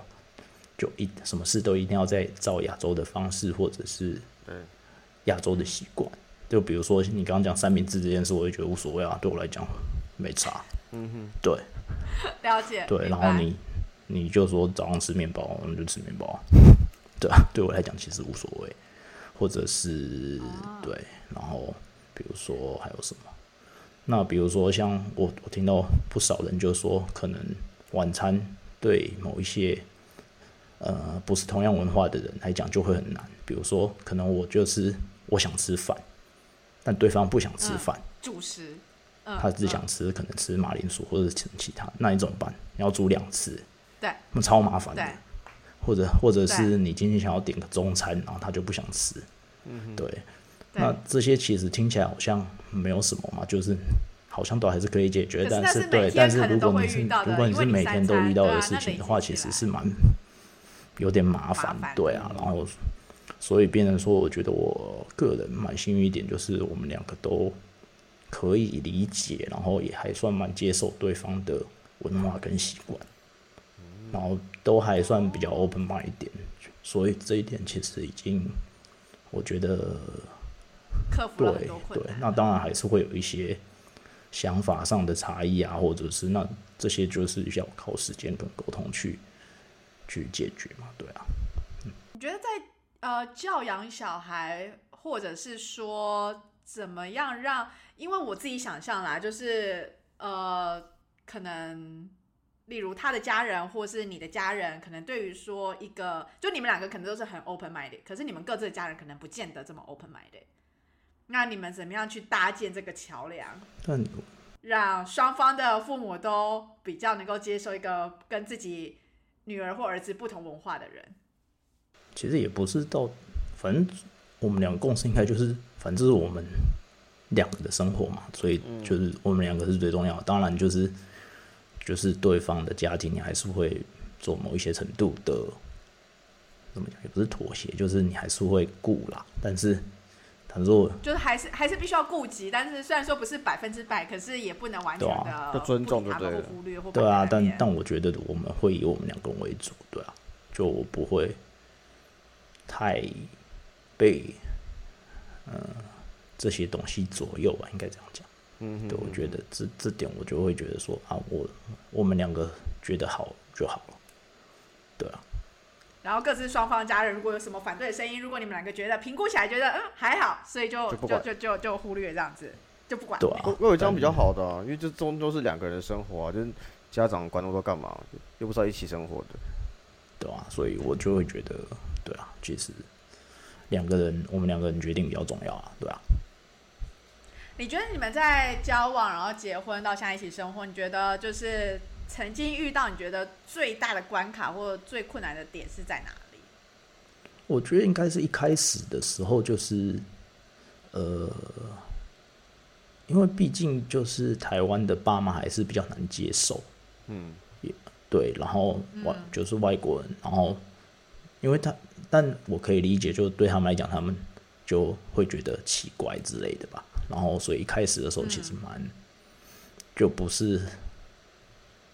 就一什么事都一定要在照亚洲的方式，或者是对亚洲的习惯。就比如说你刚刚讲三明治这件事，我也觉得无所谓啊，对我来讲没差。嗯哼，对了解。对，然后你你就说早上吃面包，我们就吃面包啊。<laughs> 对啊，对我来讲其实无所谓，或者是、对，然后比如说还有什么？那比如说像我我听到不少人就说，可能晚餐对某一些呃不是同样文化的人来讲就会很难。比如说，可能我就是我想吃饭，但对方不想吃饭，主食，嗯，他只想吃可能吃马铃薯或者吃其他，那你怎么办？你要煮两次，对，那超麻烦的对。或者或者是你今天想要点个中餐，然后他就不想吃，嗯对。对那这些其实听起来好像没有什么嘛，就是好像都还是可以解决，但是是对，但是如果你是如果你是每天都遇到的事情的话，其实是蛮有点麻烦麻，烦对啊。然后所以变成说，我觉得我个人蛮幸运一点，就是我们两个都可以理解，然后也还算蛮接受对方的文化跟习惯，然后都还算比较 open mind 一点，所以这一点其实已经我觉得克服对对，那当然还是会有一些想法上的差异啊，或者是那这些就是要靠时间跟沟通去去解决嘛，对啊。你觉得在呃教养小孩，或者是说怎么样让？因为我自己想象啦，就是呃，可能例如他的家人或是你的家人，可能对于说一个，就你们两个可能都是很 open minded，可是你们各自的家人可能不见得这么 open minded。那你们怎么样去搭建这个桥梁？但让双方的父母都比较能够接受一个跟自己女儿或儿子不同文化的人。其实也不是到，反正我们两个共识应该就是，反正这是我们两个的生活嘛，所以就是我们两个是最重要的。当然就是就是对方的家庭，你还是会做某一些程度的，怎么讲也不是妥协，就是你还是会顾啦。但是他说就是还是还是必须要顾及，但是虽然说不是百分之百，可是也不能完全对的就尊重他们就对了或忽略或对啊，但但我觉得我们会以我们两个人为主，对啊，就不会太被呃这些东西左右吧，应该这样讲。嗯对，我觉得这这点我就会觉得说啊，我我们两个觉得好就好了，对啊，然后各自双方家人如果有什么反对的声音，如果你们两个觉得评估起来觉得嗯还好，所以就就就就就就忽略这样子，就不管。对啊我我有这样比较好的、啊，因为这终究是两个人的生活啊，就是家长管那么多干嘛？又不是要一起生活的。对啊，所以我就会觉得，对啊，其实两个人我们两个人决定比较重要啊，对啊。你觉得你们在交往，然后结婚到现在一起生活，你觉得就是曾经遇到你觉得最大的关卡或者最困难的点是在哪里？我觉得应该是一开始的时候就是，呃，因为毕竟就是台湾的爸妈还是比较难接受，嗯，也对，然后外就是外国人，然后因为他，但我可以理解，就对他们来讲，他们就会觉得奇怪之类的吧。然后所以一开始的时候其实蛮，就不是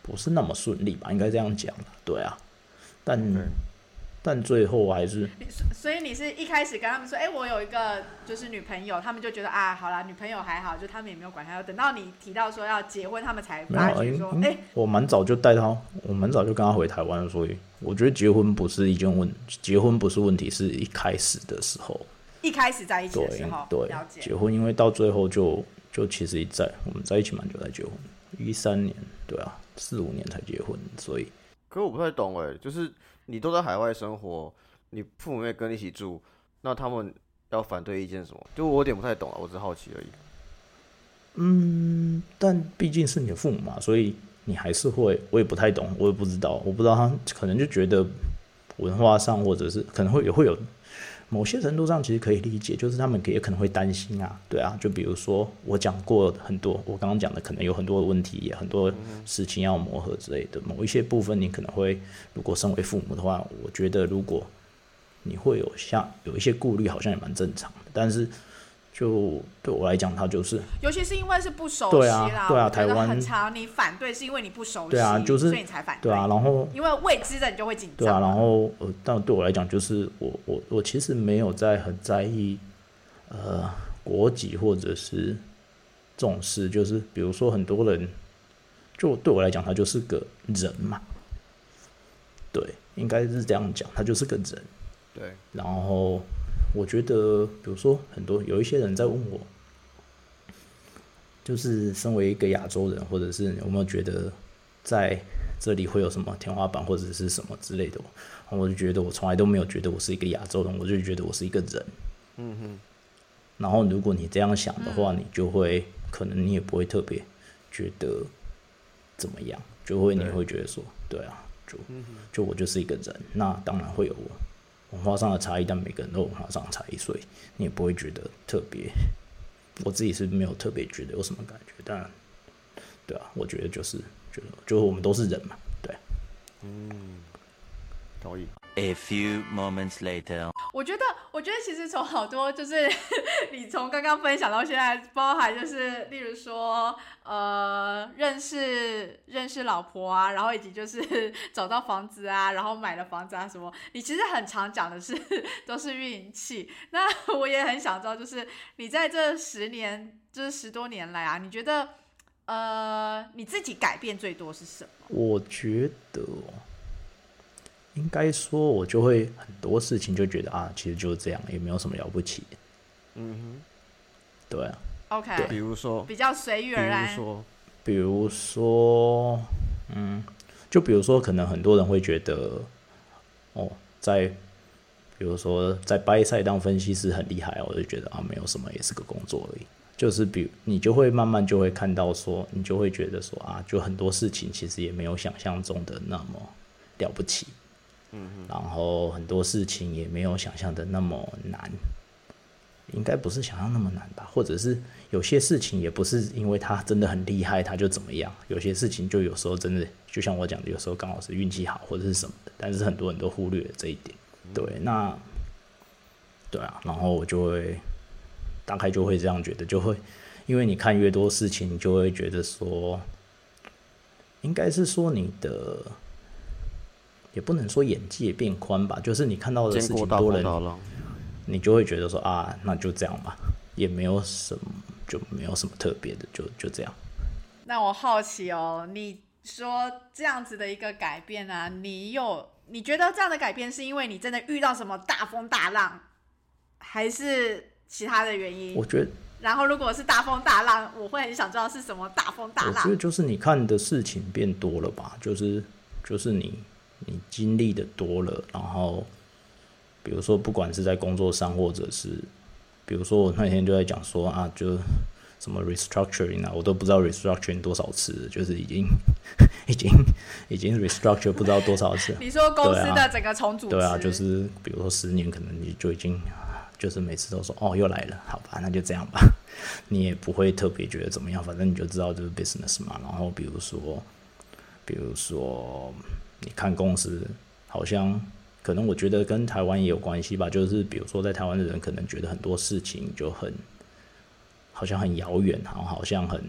不是那么顺利吧，应该这样讲对啊，但但最后还是所所以你是一开始跟他们说，哎、我有一个就是女朋友，他们就觉得啊，好啦，女朋友还好，就他们也没有管他。等到你提到说要结婚，他们才发觉说，哎、因我蛮早就带他，我蛮早就跟他回台湾，所以我觉得结婚不是一件问，结婚不是问题，是一开始的时候。一开始在一起的对时候，对了，解结。婚，因为到最后就就其实一在我们在一起蛮久才结婚，一三年，对啊，四五年才结婚，所以可我不太懂哎，就是你都在海外生活，你父母也跟你一起住，那他们要反对意见什么？就我有点不太懂啊，我只是好奇而已。嗯，但毕竟是你的父母嘛，所以你还是会，我也不太懂，我也不知道，我不知道他可能就觉得文化上或者是可能会也会有某些程度上其实可以理解，就是他们也可能会担心啊，对啊，就比如说我讲过很多，我刚刚讲的可能有很多问题，也很多事情要磨合之类的，某一些部分你可能会，如果身为父母的话，我觉得如果你会有像有一些顾虑，好像也蛮正常的，但是就对我来讲，他就是尤其是因为是不熟悉对啊啦，对啊台湾很长，你反对是因为你不熟悉，对啊就是所以你才反对啊，然后因为未知的你就会紧张。对啊，然后呃，但对我来讲，就是我我我其实没有在很在意呃国籍或者是这种事，就是比如说很多人，就对我来讲，他就是个人嘛，对，应该是这样讲，他就是个人。对，然后我觉得，比如说很多有一些人在问我，就是身为一个亚洲人，或者是有没有觉得在这里会有什么天花板或者是什么之类的，我就觉得我从来都没有觉得我是一个亚洲人，我就觉得我是一个人。嗯哼。然后如果你这样想的话，你就会可能你也不会特别觉得怎么样，就会你会觉得说，对啊，就就我就是一个人，那当然会有文化上的差异，但每个人都文化上的差异，所以你也不会觉得特别。我自己是没有特别觉得有什么感觉，但对啊，我觉得就是觉得，就我们都是人嘛，对。嗯，同意。A few moments later，我觉得，我觉得其实从好多就是 <laughs> 你从刚刚分享到现在，包含就是例如说，呃，认识认识老婆啊，然后以及就是 <laughs> 找到房子啊，然后买了房子啊什么，你其实很常讲的是 <laughs> 都是运气。那我也很想知道，就是你在这十年，就是十多年来啊，你觉得呃你自己改变最多是什么？我觉得。应该说，我就会很多事情就觉得啊，其实就是这样，也没有什么了不起。嗯哼，对啊。OK，比如说比较随遇而安。比如说，比如说，嗯，就比如说，可能很多人会觉得，哦，在比如说在掰赛当分析师很厉害，我就觉得啊，没有什么，也是个工作而已。就是比你就会慢慢就会看到说，你就会觉得说啊，就很多事情其实也没有想象中的那么了不起。嗯，然后很多事情也没有想象的那么难，应该不是想象那么难吧？或者是有些事情也不是因为他真的很厉害他就怎么样，有些事情就有时候真的就像我讲的，有时候刚好是运气好或者是什么的，但是很多人都忽略了这一点。对，那对啊，然后我就会大概就会这样觉得，就会因为你看越多事情，你就会觉得说，应该是说你的。也不能说眼界变宽吧，就是你看到的事情多了，你就会觉得说啊，那就这样吧，也没有什么，就没有什么特别的，就就这样。那我好奇哦，你说这样子的一个改变啊，你有你觉得这样的改变是因为你真的遇到什么大风大浪，还是其他的原因？我觉得，然后如果是大风大浪，我会很想知道是什么大风大浪。我觉得就是你看的事情变多了吧，就是就是你。你经历的多了，然后，比如说，不管是在工作上，或者是，比如说我那天就在讲说啊，就什么 restructuring 啊，我都不知道 restructuring 多少次，就是已经 <laughs> 已经已经 restructure 不知道多少次。<laughs> 你说公司的整个重组？对啊，就是比如说十年，可能你就已经就是每次都说哦又来了，好吧，那就这样吧，<laughs> 你也不会特别觉得怎么样，反正你就知道就是 business 嘛。然后比如说，比如说。你看公司好像可能我觉得跟台湾也有关系吧，就是比如说在台湾的人可能觉得很多事情就很好像很遥远，然后好像很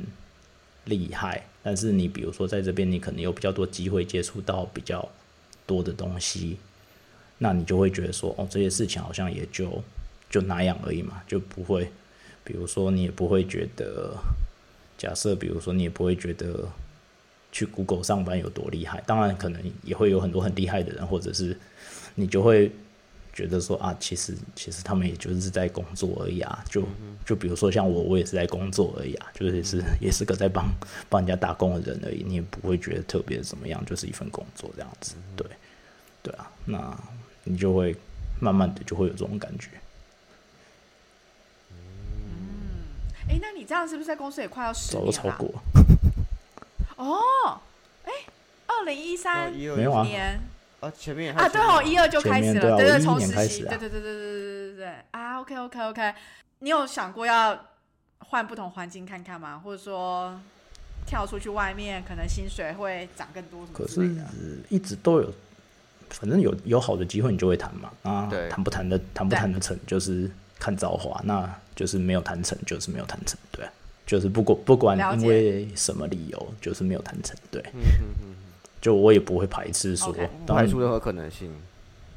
厉害，但是你比如说在这边你可能有比较多机会接触到比较多的东西，那你就会觉得说哦这些事情好像也就就那样而已嘛，就不会，比如说你也不会觉得，假设比如说你也不会觉得。去 Google 上班有多厉害？当然，可能也会有很多很厉害的人，或者是你就会觉得说啊，其实其实他们也就是在工作而已啊。就就比如说像我，我也是在工作而已啊，就是也是也是个在帮帮人家打工的人而已。你也不会觉得特别怎么样，就是一份工作这样子。对对啊，那你就会慢慢的就会有这种感觉。嗯，哎，那你这样是不是在公司也快要十年了？超过。哦，哎，二零一三年啊，前面啊，对哦，一二就开始了，对对，从实习，对对对对对对对对啊，OK OK OK，你有想过要换不同环境看看吗？或者说跳出去外面，可能薪水会涨更多？可是一直都有，反正有有好的机会你就会谈嘛，啊，谈不谈的谈不谈得成就是看造化，那就是没有谈成就是没有谈成，对。就是不管不管因为什么理由，就是没有谈成，对，就我也不会排斥说，排除任何可能性，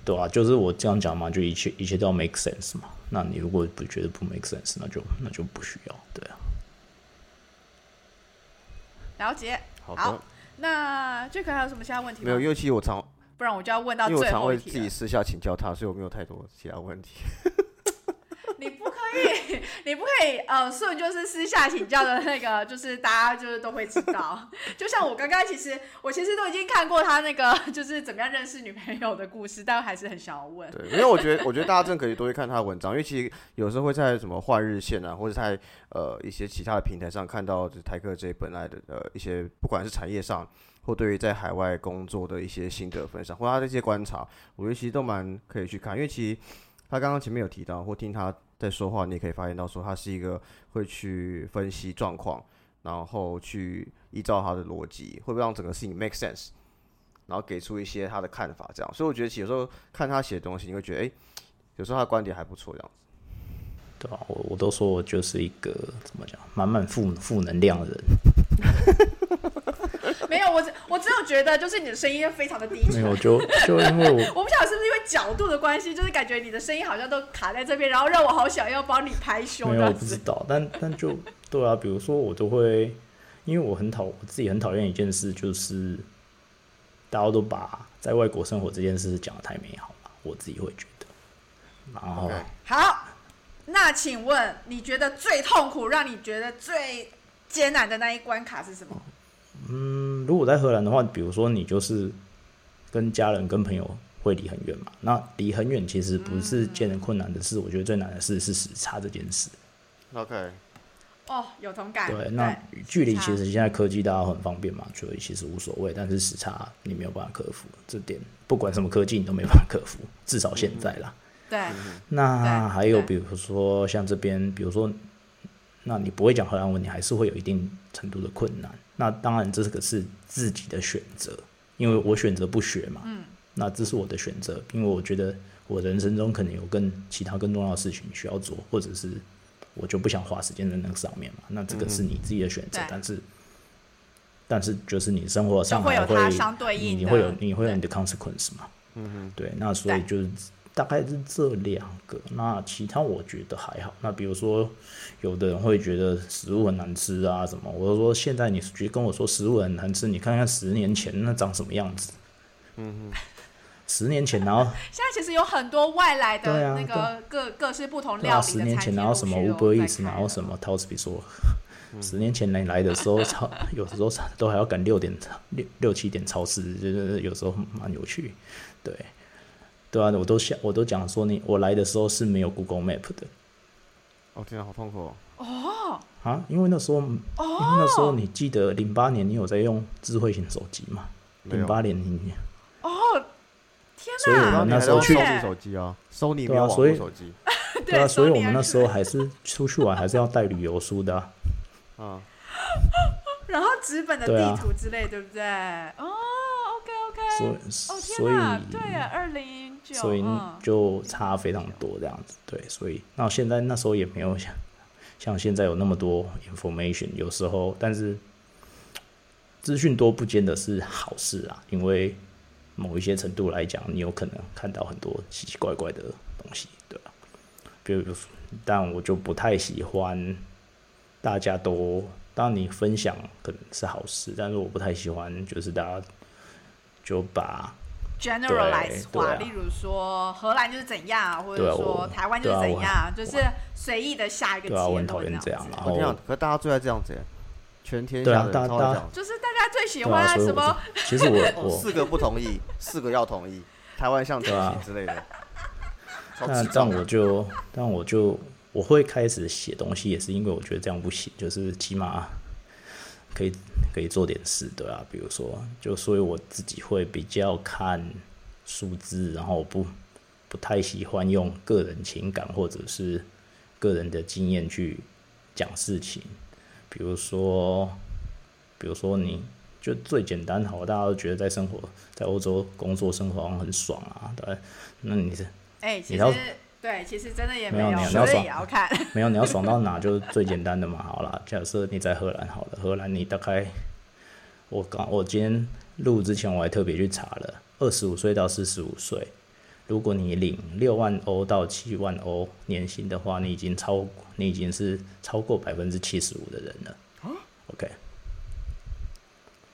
对啊，就是我这样讲嘛，就一切一切都要 make sense 嘛。那你如果不觉得不 make sense，那就那就不需要，对啊。了解，好，那这个还有什么其他问题吗？没有，尤其我常，不然我就要问到最后一题。我常会自己私下请教他，所以我没有太多其他问题。<laughs> 你不可以，你不可以，呃，顺就是私下请教的那个，就是大家就是都会知道。<laughs> 就像我刚刚，其实我其实都已经看过他那个，<laughs> 就是怎么样认识女朋友的故事，但还是很想要问。对，因为我觉得，我觉得大家真的可以多去看他的文章，因为其实有时候会在什么换日线啊，或者在呃一些其他的平台上看到就是台客这本来的呃一些，不管是产业上或对于在海外工作的一些心得分享，或他的一些观察，我觉得其实都蛮可以去看，因为其实他刚刚前面有提到，或听他在说话，你也可以发现到说他是一个会去分析状况，然后去依照他的逻辑，会不会让整个事情 make sense，然后给出一些他的看法，这样。所以我觉得其实有时候看他写的东西，你会觉得，哎、有时候他的观点还不错，这样子。对啊，我我都说我就是一个怎么讲，满满负负能量的人。<laughs> 没有，我只我只有觉得，就是你的声音非常的低沉。没有，就就因为我 <laughs> 我不晓得是不是因为角度的关系，就是感觉你的声音好像都卡在这边，然后让我好想要帮你拍胸没有我。不知道，但但就对啊，比如说我都会，因为我很讨我自己很讨厌一件事，就是大家都把在外国生活这件事讲的太美好了，我自己会觉得。然后好，那请问你觉得最痛苦，让你觉得最艰难的那一关卡是什么？嗯，如果在荷兰的话，比如说你就是跟家人、跟朋友会离很远嘛，那离很远其实不是件很困难的事，我觉得最难的事是时差这件事。OK，哦，有同感。对，那距离其实现在科技大家很方便嘛，所以其实无所谓。但是时差你没有办法克服，这点不管什么科技你都没办法克服，至少现在啦。对那还有比如说像这边，比如说，那你不会讲荷兰文，你还是会有一定程度的困难。那当然这个是自己的选择，因为我选择不学嘛。嗯。那这是我的选择，因为我觉得我人生中可能有更其他更重要的事情需要做，或者是我就不想花时间在那个上面嘛。那这个是你自己的选择，对但是。但是就是你生活上还会有它相对应的你会有你会有你的 consequence 嘛？嗯哼，对，那所以就是大概是这两个，那其他我觉得还好。那比如说，有的人会觉得食物很难吃啊什么，我就说现在你直接跟我说食物很难吃，你看看十年前那长什么样子。嗯哼，十年前然后现在其实有很多外来的那个各各式不同料理的十年前然后什么 Uber Eats，然后什么 t o s b 说，十年前来来的时候，超 <laughs> 有的时候都还要赶六点六六七点超市，就是有时候蛮有趣，对，对啊，我都想我都讲说你我来的时候是没有 Google Map 的哦天啊，好痛苦哦。哦，啊，因为那时候，因为那时候你记得零八年你有在用智慧型手机嘛？没有零八年你哦，天所以我！们那时候去手机啊，收你没有网 <laughs> 对啊所以络手机对啊，所以我们那时候还是出去玩还是要带旅游书的啊、啊。<laughs> <laughs> 然后纸本的地图之类，对不对？哦，OK OK。所以哦所天哪，以对啊，二零九，所以嗯。就差非常多这样子，对，所以那现在那时候也没有像像现在有那么多 information，有时候但是资讯多不见得是好事啊，因为某一些程度来讲，你有可能看到很多奇奇怪怪的东西，对吧、比如，但我就不太喜欢大家都，当你分享可能是好事，但是我不太喜欢就是大家就把 generalize 化，例如说荷兰就是怎样，或者说台湾就是怎样，就是随意的下一个结对啊，我论很讨厌这样子然后我天啊，可是大家最爱这样子，全天对啊下大大超爱这样。就是大家最喜欢什么？其实我哦，<laughs> 我四个不同意，四个要同意，台湾像对啊行之类的。超那但我就但我就我会开始写东西，也是因为我觉得这样不行，就是起码可以可以做点事，对啊，比如说，就所以我自己会比较看数字，然后不不太喜欢用个人情感或者是个人的经验去讲事情，比如说，比如说你。就最简单好，大家都觉得在生活在欧洲工作生活好像很爽啊，对，那你是哎，其实对，其实真的也有，没有你要所以爽也要看。<laughs> 没有，你要爽到哪就是最简单的嘛。好啦，假设你在荷兰好了，荷兰你大概，我刚我今天录之前我还特别去查了，二十五岁到四十五岁，如果你领六万欧到七万欧年薪的话，你已经超你已经是超过百分之七十五的人了。OK，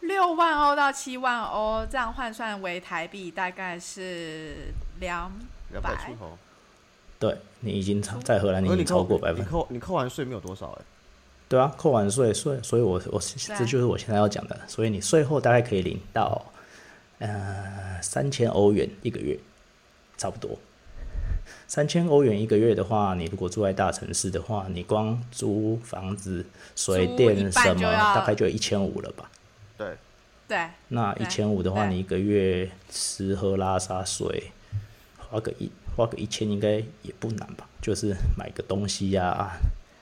六万欧到七万欧，这样换算为台币大概是两两百出头，对你已经超在荷兰，你已经超过百分你，扣你扣完税没有多少哎、对啊，扣完税税，所以我我这就是我现在要讲的，所以你税后大概可以领到呃三千欧元一个月，差不多。三千欧元一个月的话，你如果住在大城市的话，你光租房子、水电什么，大概就一千五了吧？对，对，那一千五的话，你一个月吃喝拉撒睡，花个一花个一千应该也不难吧？就是买个东西呀、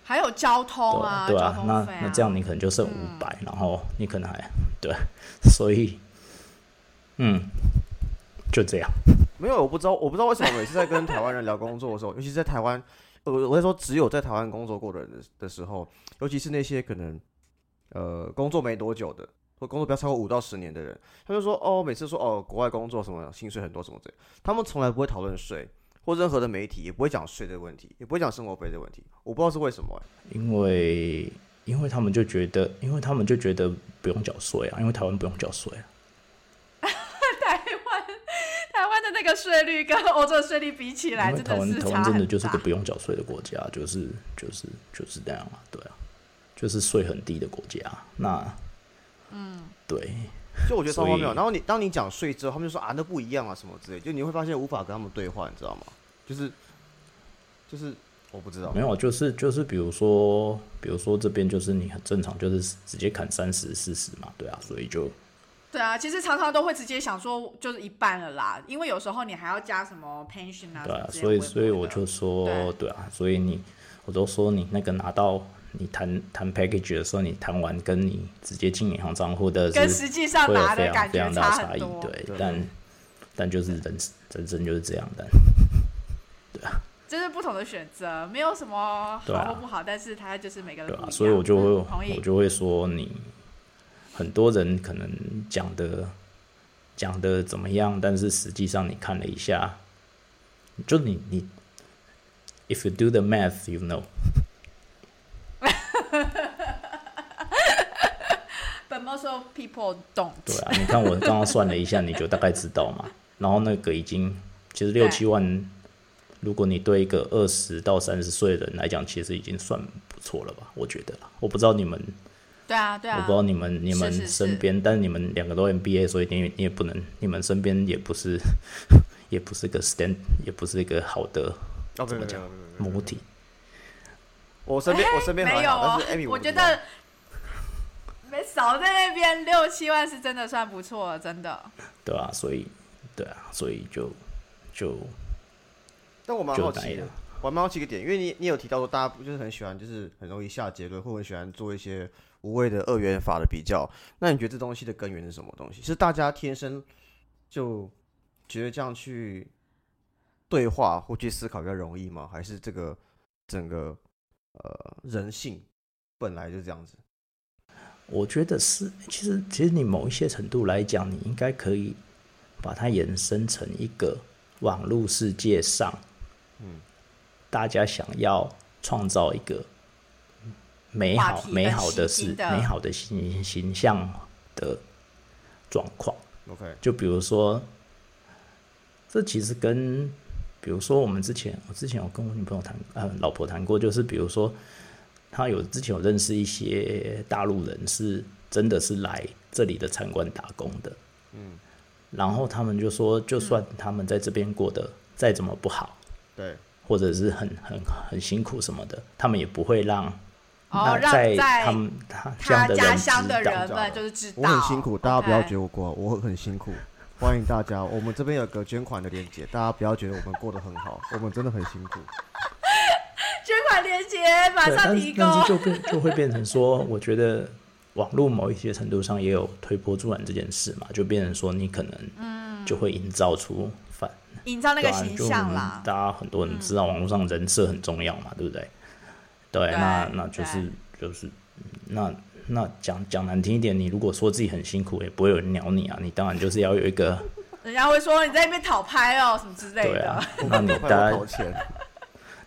还有交通对啊，对啊，那那这样你可能就剩五百、然后你可能还对，所以嗯，就这样。没有，我不知道，我不知道为什么每次在跟台湾人聊工作的时候，<laughs> 尤其是在台湾，我，我在说只有在台湾工作过的人的的时候，尤其是那些可能呃工作没多久的，或工作不要超过五到十年的人，他就说哦，每次说哦国外工作什么薪水很多什么之类，他们从来不会讨论税，或任何的媒体也不会讲税的问题，也不会讲生活费的问题，我不知道是为什么、欸。因为因为他们就觉得，因为他们就觉得不用缴税啊，因为台湾不用缴税啊。<laughs> 台湾台湾的那个税率跟欧洲的税率比起来，真的是台湾真的就是个不用缴税的国家，就是就是就是这样啊，对啊，就是税很低的国家。那嗯，对，就我觉得超所以荒谬。然后你当你讲税之后，他们就说啊那不一样啊什么之类，就你会发现无法跟他们对话，你知道吗？就是就是我不知道没，有，就是就是比如说比如说这边就是你很正常，就是直接砍三十四十嘛，对啊，所以就对啊，其实常常都会直接想说就是一半了啦，因为有时候你还要加什么 pension 啊，对啊，什么之类所以所以我就说对对啊，所以你我都说你那个拿到你谈谈 package 的时候，你谈完跟你直接进银行账户的是跟实际上会有拿的非常非感觉差常大的差异，很多。对对，但但就是人人生就是这样，的 <laughs> 对啊这是不同的选择，没有什么好或不好，但是它就是每个人对啊。所以我就会嗯我。就会说你很多人可能讲的讲的怎么样，但是实际上你看了一下，就你你，if you do the math, you know。Of people don't。对啊，你看我刚刚算了一下，你就大概知道嘛。<laughs> 然后那个已经其实六七万，如果你对一个二十到三十岁的人来讲，其实已经算不错了吧？我觉得啦，我不知道你们，对啊，对啊我不知。道你们你们是是身边，但是你们两个都 MBA，所以你也你也不能，你们身边也不是 <laughs> 也不是个 stand，也不是一个好的哦，怎么讲母体。我身边我身边没有但是 Amy，我觉得没少在那边六七万是真的算不错了，真的。对啊，所以对啊，所以就就但我蛮好奇的我蛮好奇一个点，因为你你有提到说大家不就是很喜欢，就是很容易下结论，或很喜欢做一些无谓的二元法的比较。那你觉得这东西的根源是什么东西？是大家天生就觉得这样去对话或去思考比较容易吗？还是这个整个呃人性本来就这样子？我觉得是，其实其实你某一些程度来讲，你应该可以把它延伸成一个网络世界上，嗯，大家想要创造一个美好美好的事、美好的形形象的状况。OK，就比如说，这其实跟，比如说我们之前，我之前有跟我女朋友谈，呃，老婆谈过，就是比如说，她有之前有认识一些大陆人，是真的是来这里的餐馆打工的，嗯，然后他们就说，就算他们在这边过得再怎么不好，对，或者是很很很辛苦什么的，他们也不会让，哦，那让在在他们他这样他家的人知道乡的人们就是知道。我很辛苦，大家不要觉得我过，我很辛苦。欢迎大家，我们这边有个捐款的链接，大家不要觉得我们过得很好，我们真的很辛苦。捐款链接马，上提但是就供。变就会变成说，我觉得网络某一些程度上也有推波助澜这件事嘛，就变成说你可能就会营造出反营造那个形象啦。大家很多人知道网络上人设很重要嘛，对不对？对，对那那就是就是嗯那那讲讲难听一点，你如果说自己很辛苦，也不会有人鸟你啊，你当然就是要有一个 <laughs> 人家会说你在那边讨拍哦，什么之类的。对啊，那你快大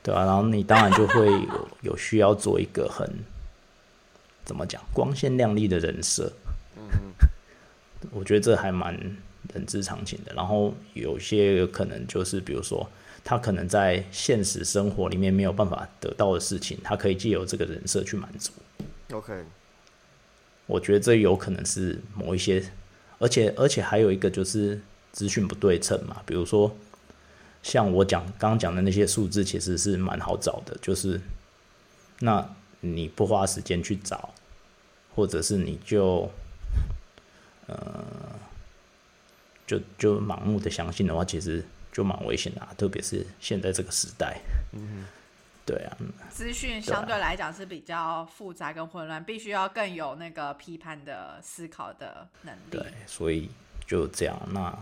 对啊，然后你当然就会有 <laughs> 有需要做一个很怎么讲光鲜亮丽的人设。嗯我觉得这还蛮人之常情的。然后有些可能就是比如说他可能在现实生活里面没有办法得到的事情，他可以借由这个人设去满足。OK，我觉得这有可能是某一些，而且而且还有一个就是资讯不对称嘛，比如说像我讲刚刚讲的那些数字，其实是蛮好找的，就是那你不花时间去找，或者是你就呃就就盲目的相信的话，其实就蛮危险的、啊，特别是现在这个时代。嗯，对啊，资讯相对来讲是比较复杂跟混乱，必须要更有那个批判的思考的能力对。，所以就这样。那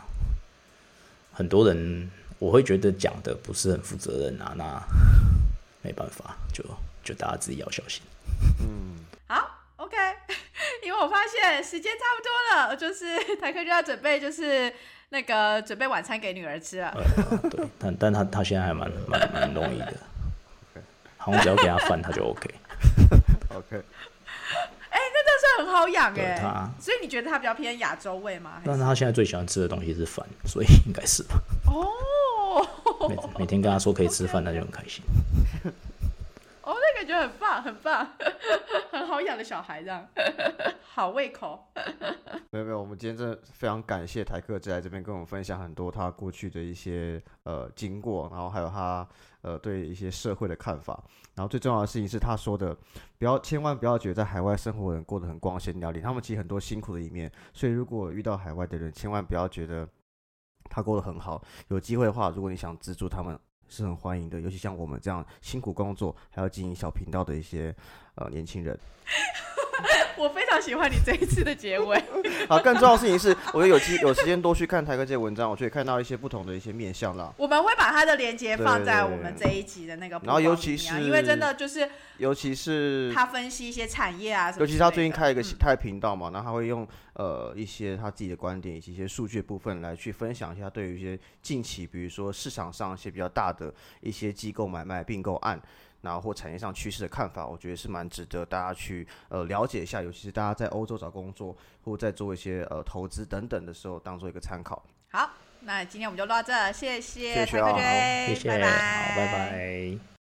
很多人我会觉得讲的不是很负责任啊，那 <laughs> 没办法，就就大家自己要小心。嗯好，OK，<laughs> 因为我发现时间差不多了，就是 <laughs> 台客就要准备就是那个准备晚餐给女儿吃了。呃，对，但但他他现在还蛮蛮蛮容易的，好像只要给他饭他就 OK。OK，这很好养哎、所以你觉得它比较偏亚洲味吗？但是是他现在最喜欢吃的东西是饭，所以应该是吧。哦每每天跟他说可以吃饭，他就很开心。<laughs> 哦，那感觉很棒，很棒，<laughs> 很好养的小孩这样，<laughs> 好胃口。没有没有，我们今天真的非常感谢台客在这边跟我们分享很多他过去的一些呃经过，然后还有他呃对一些社会的看法。然后最重要的事情是他说的，不要千万不要觉得在海外生活的人过得很光鲜亮丽，他们其实很多辛苦的一面。所以如果遇到海外的人，千万不要觉得他过得很好。有机会的话，如果你想资助他们，是很欢迎的。尤其像我们这样辛苦工作还要经营小频道的一些呃年轻人。<laughs> 我非常喜欢你这一次的结尾。<laughs> 啊，更重要的事情是，我有机有时间多去看台哥这些文章，我就会看到一些不同的一些面向啦。我们会把它的链接放在我们这一集的那个，然后尤其是因为真的就是尤其是他分析一些产业啊尤其是他最近开一个嗯他的频道嘛，然后他会用呃一些他自己的观点以及一些数据的部分来去分享一下对于一些近期，比如说市场上一些比较大的一些机构买卖并购案。然后或产业上趋势的看法，我觉得是蛮值得大家去呃了解一下，尤其是大家在欧洲找工作或在做一些呃投资等等的时候，当做一个参考。好，那今天我们就录到这，谢谢谢谢台客啊追，谢谢，拜好，拜拜。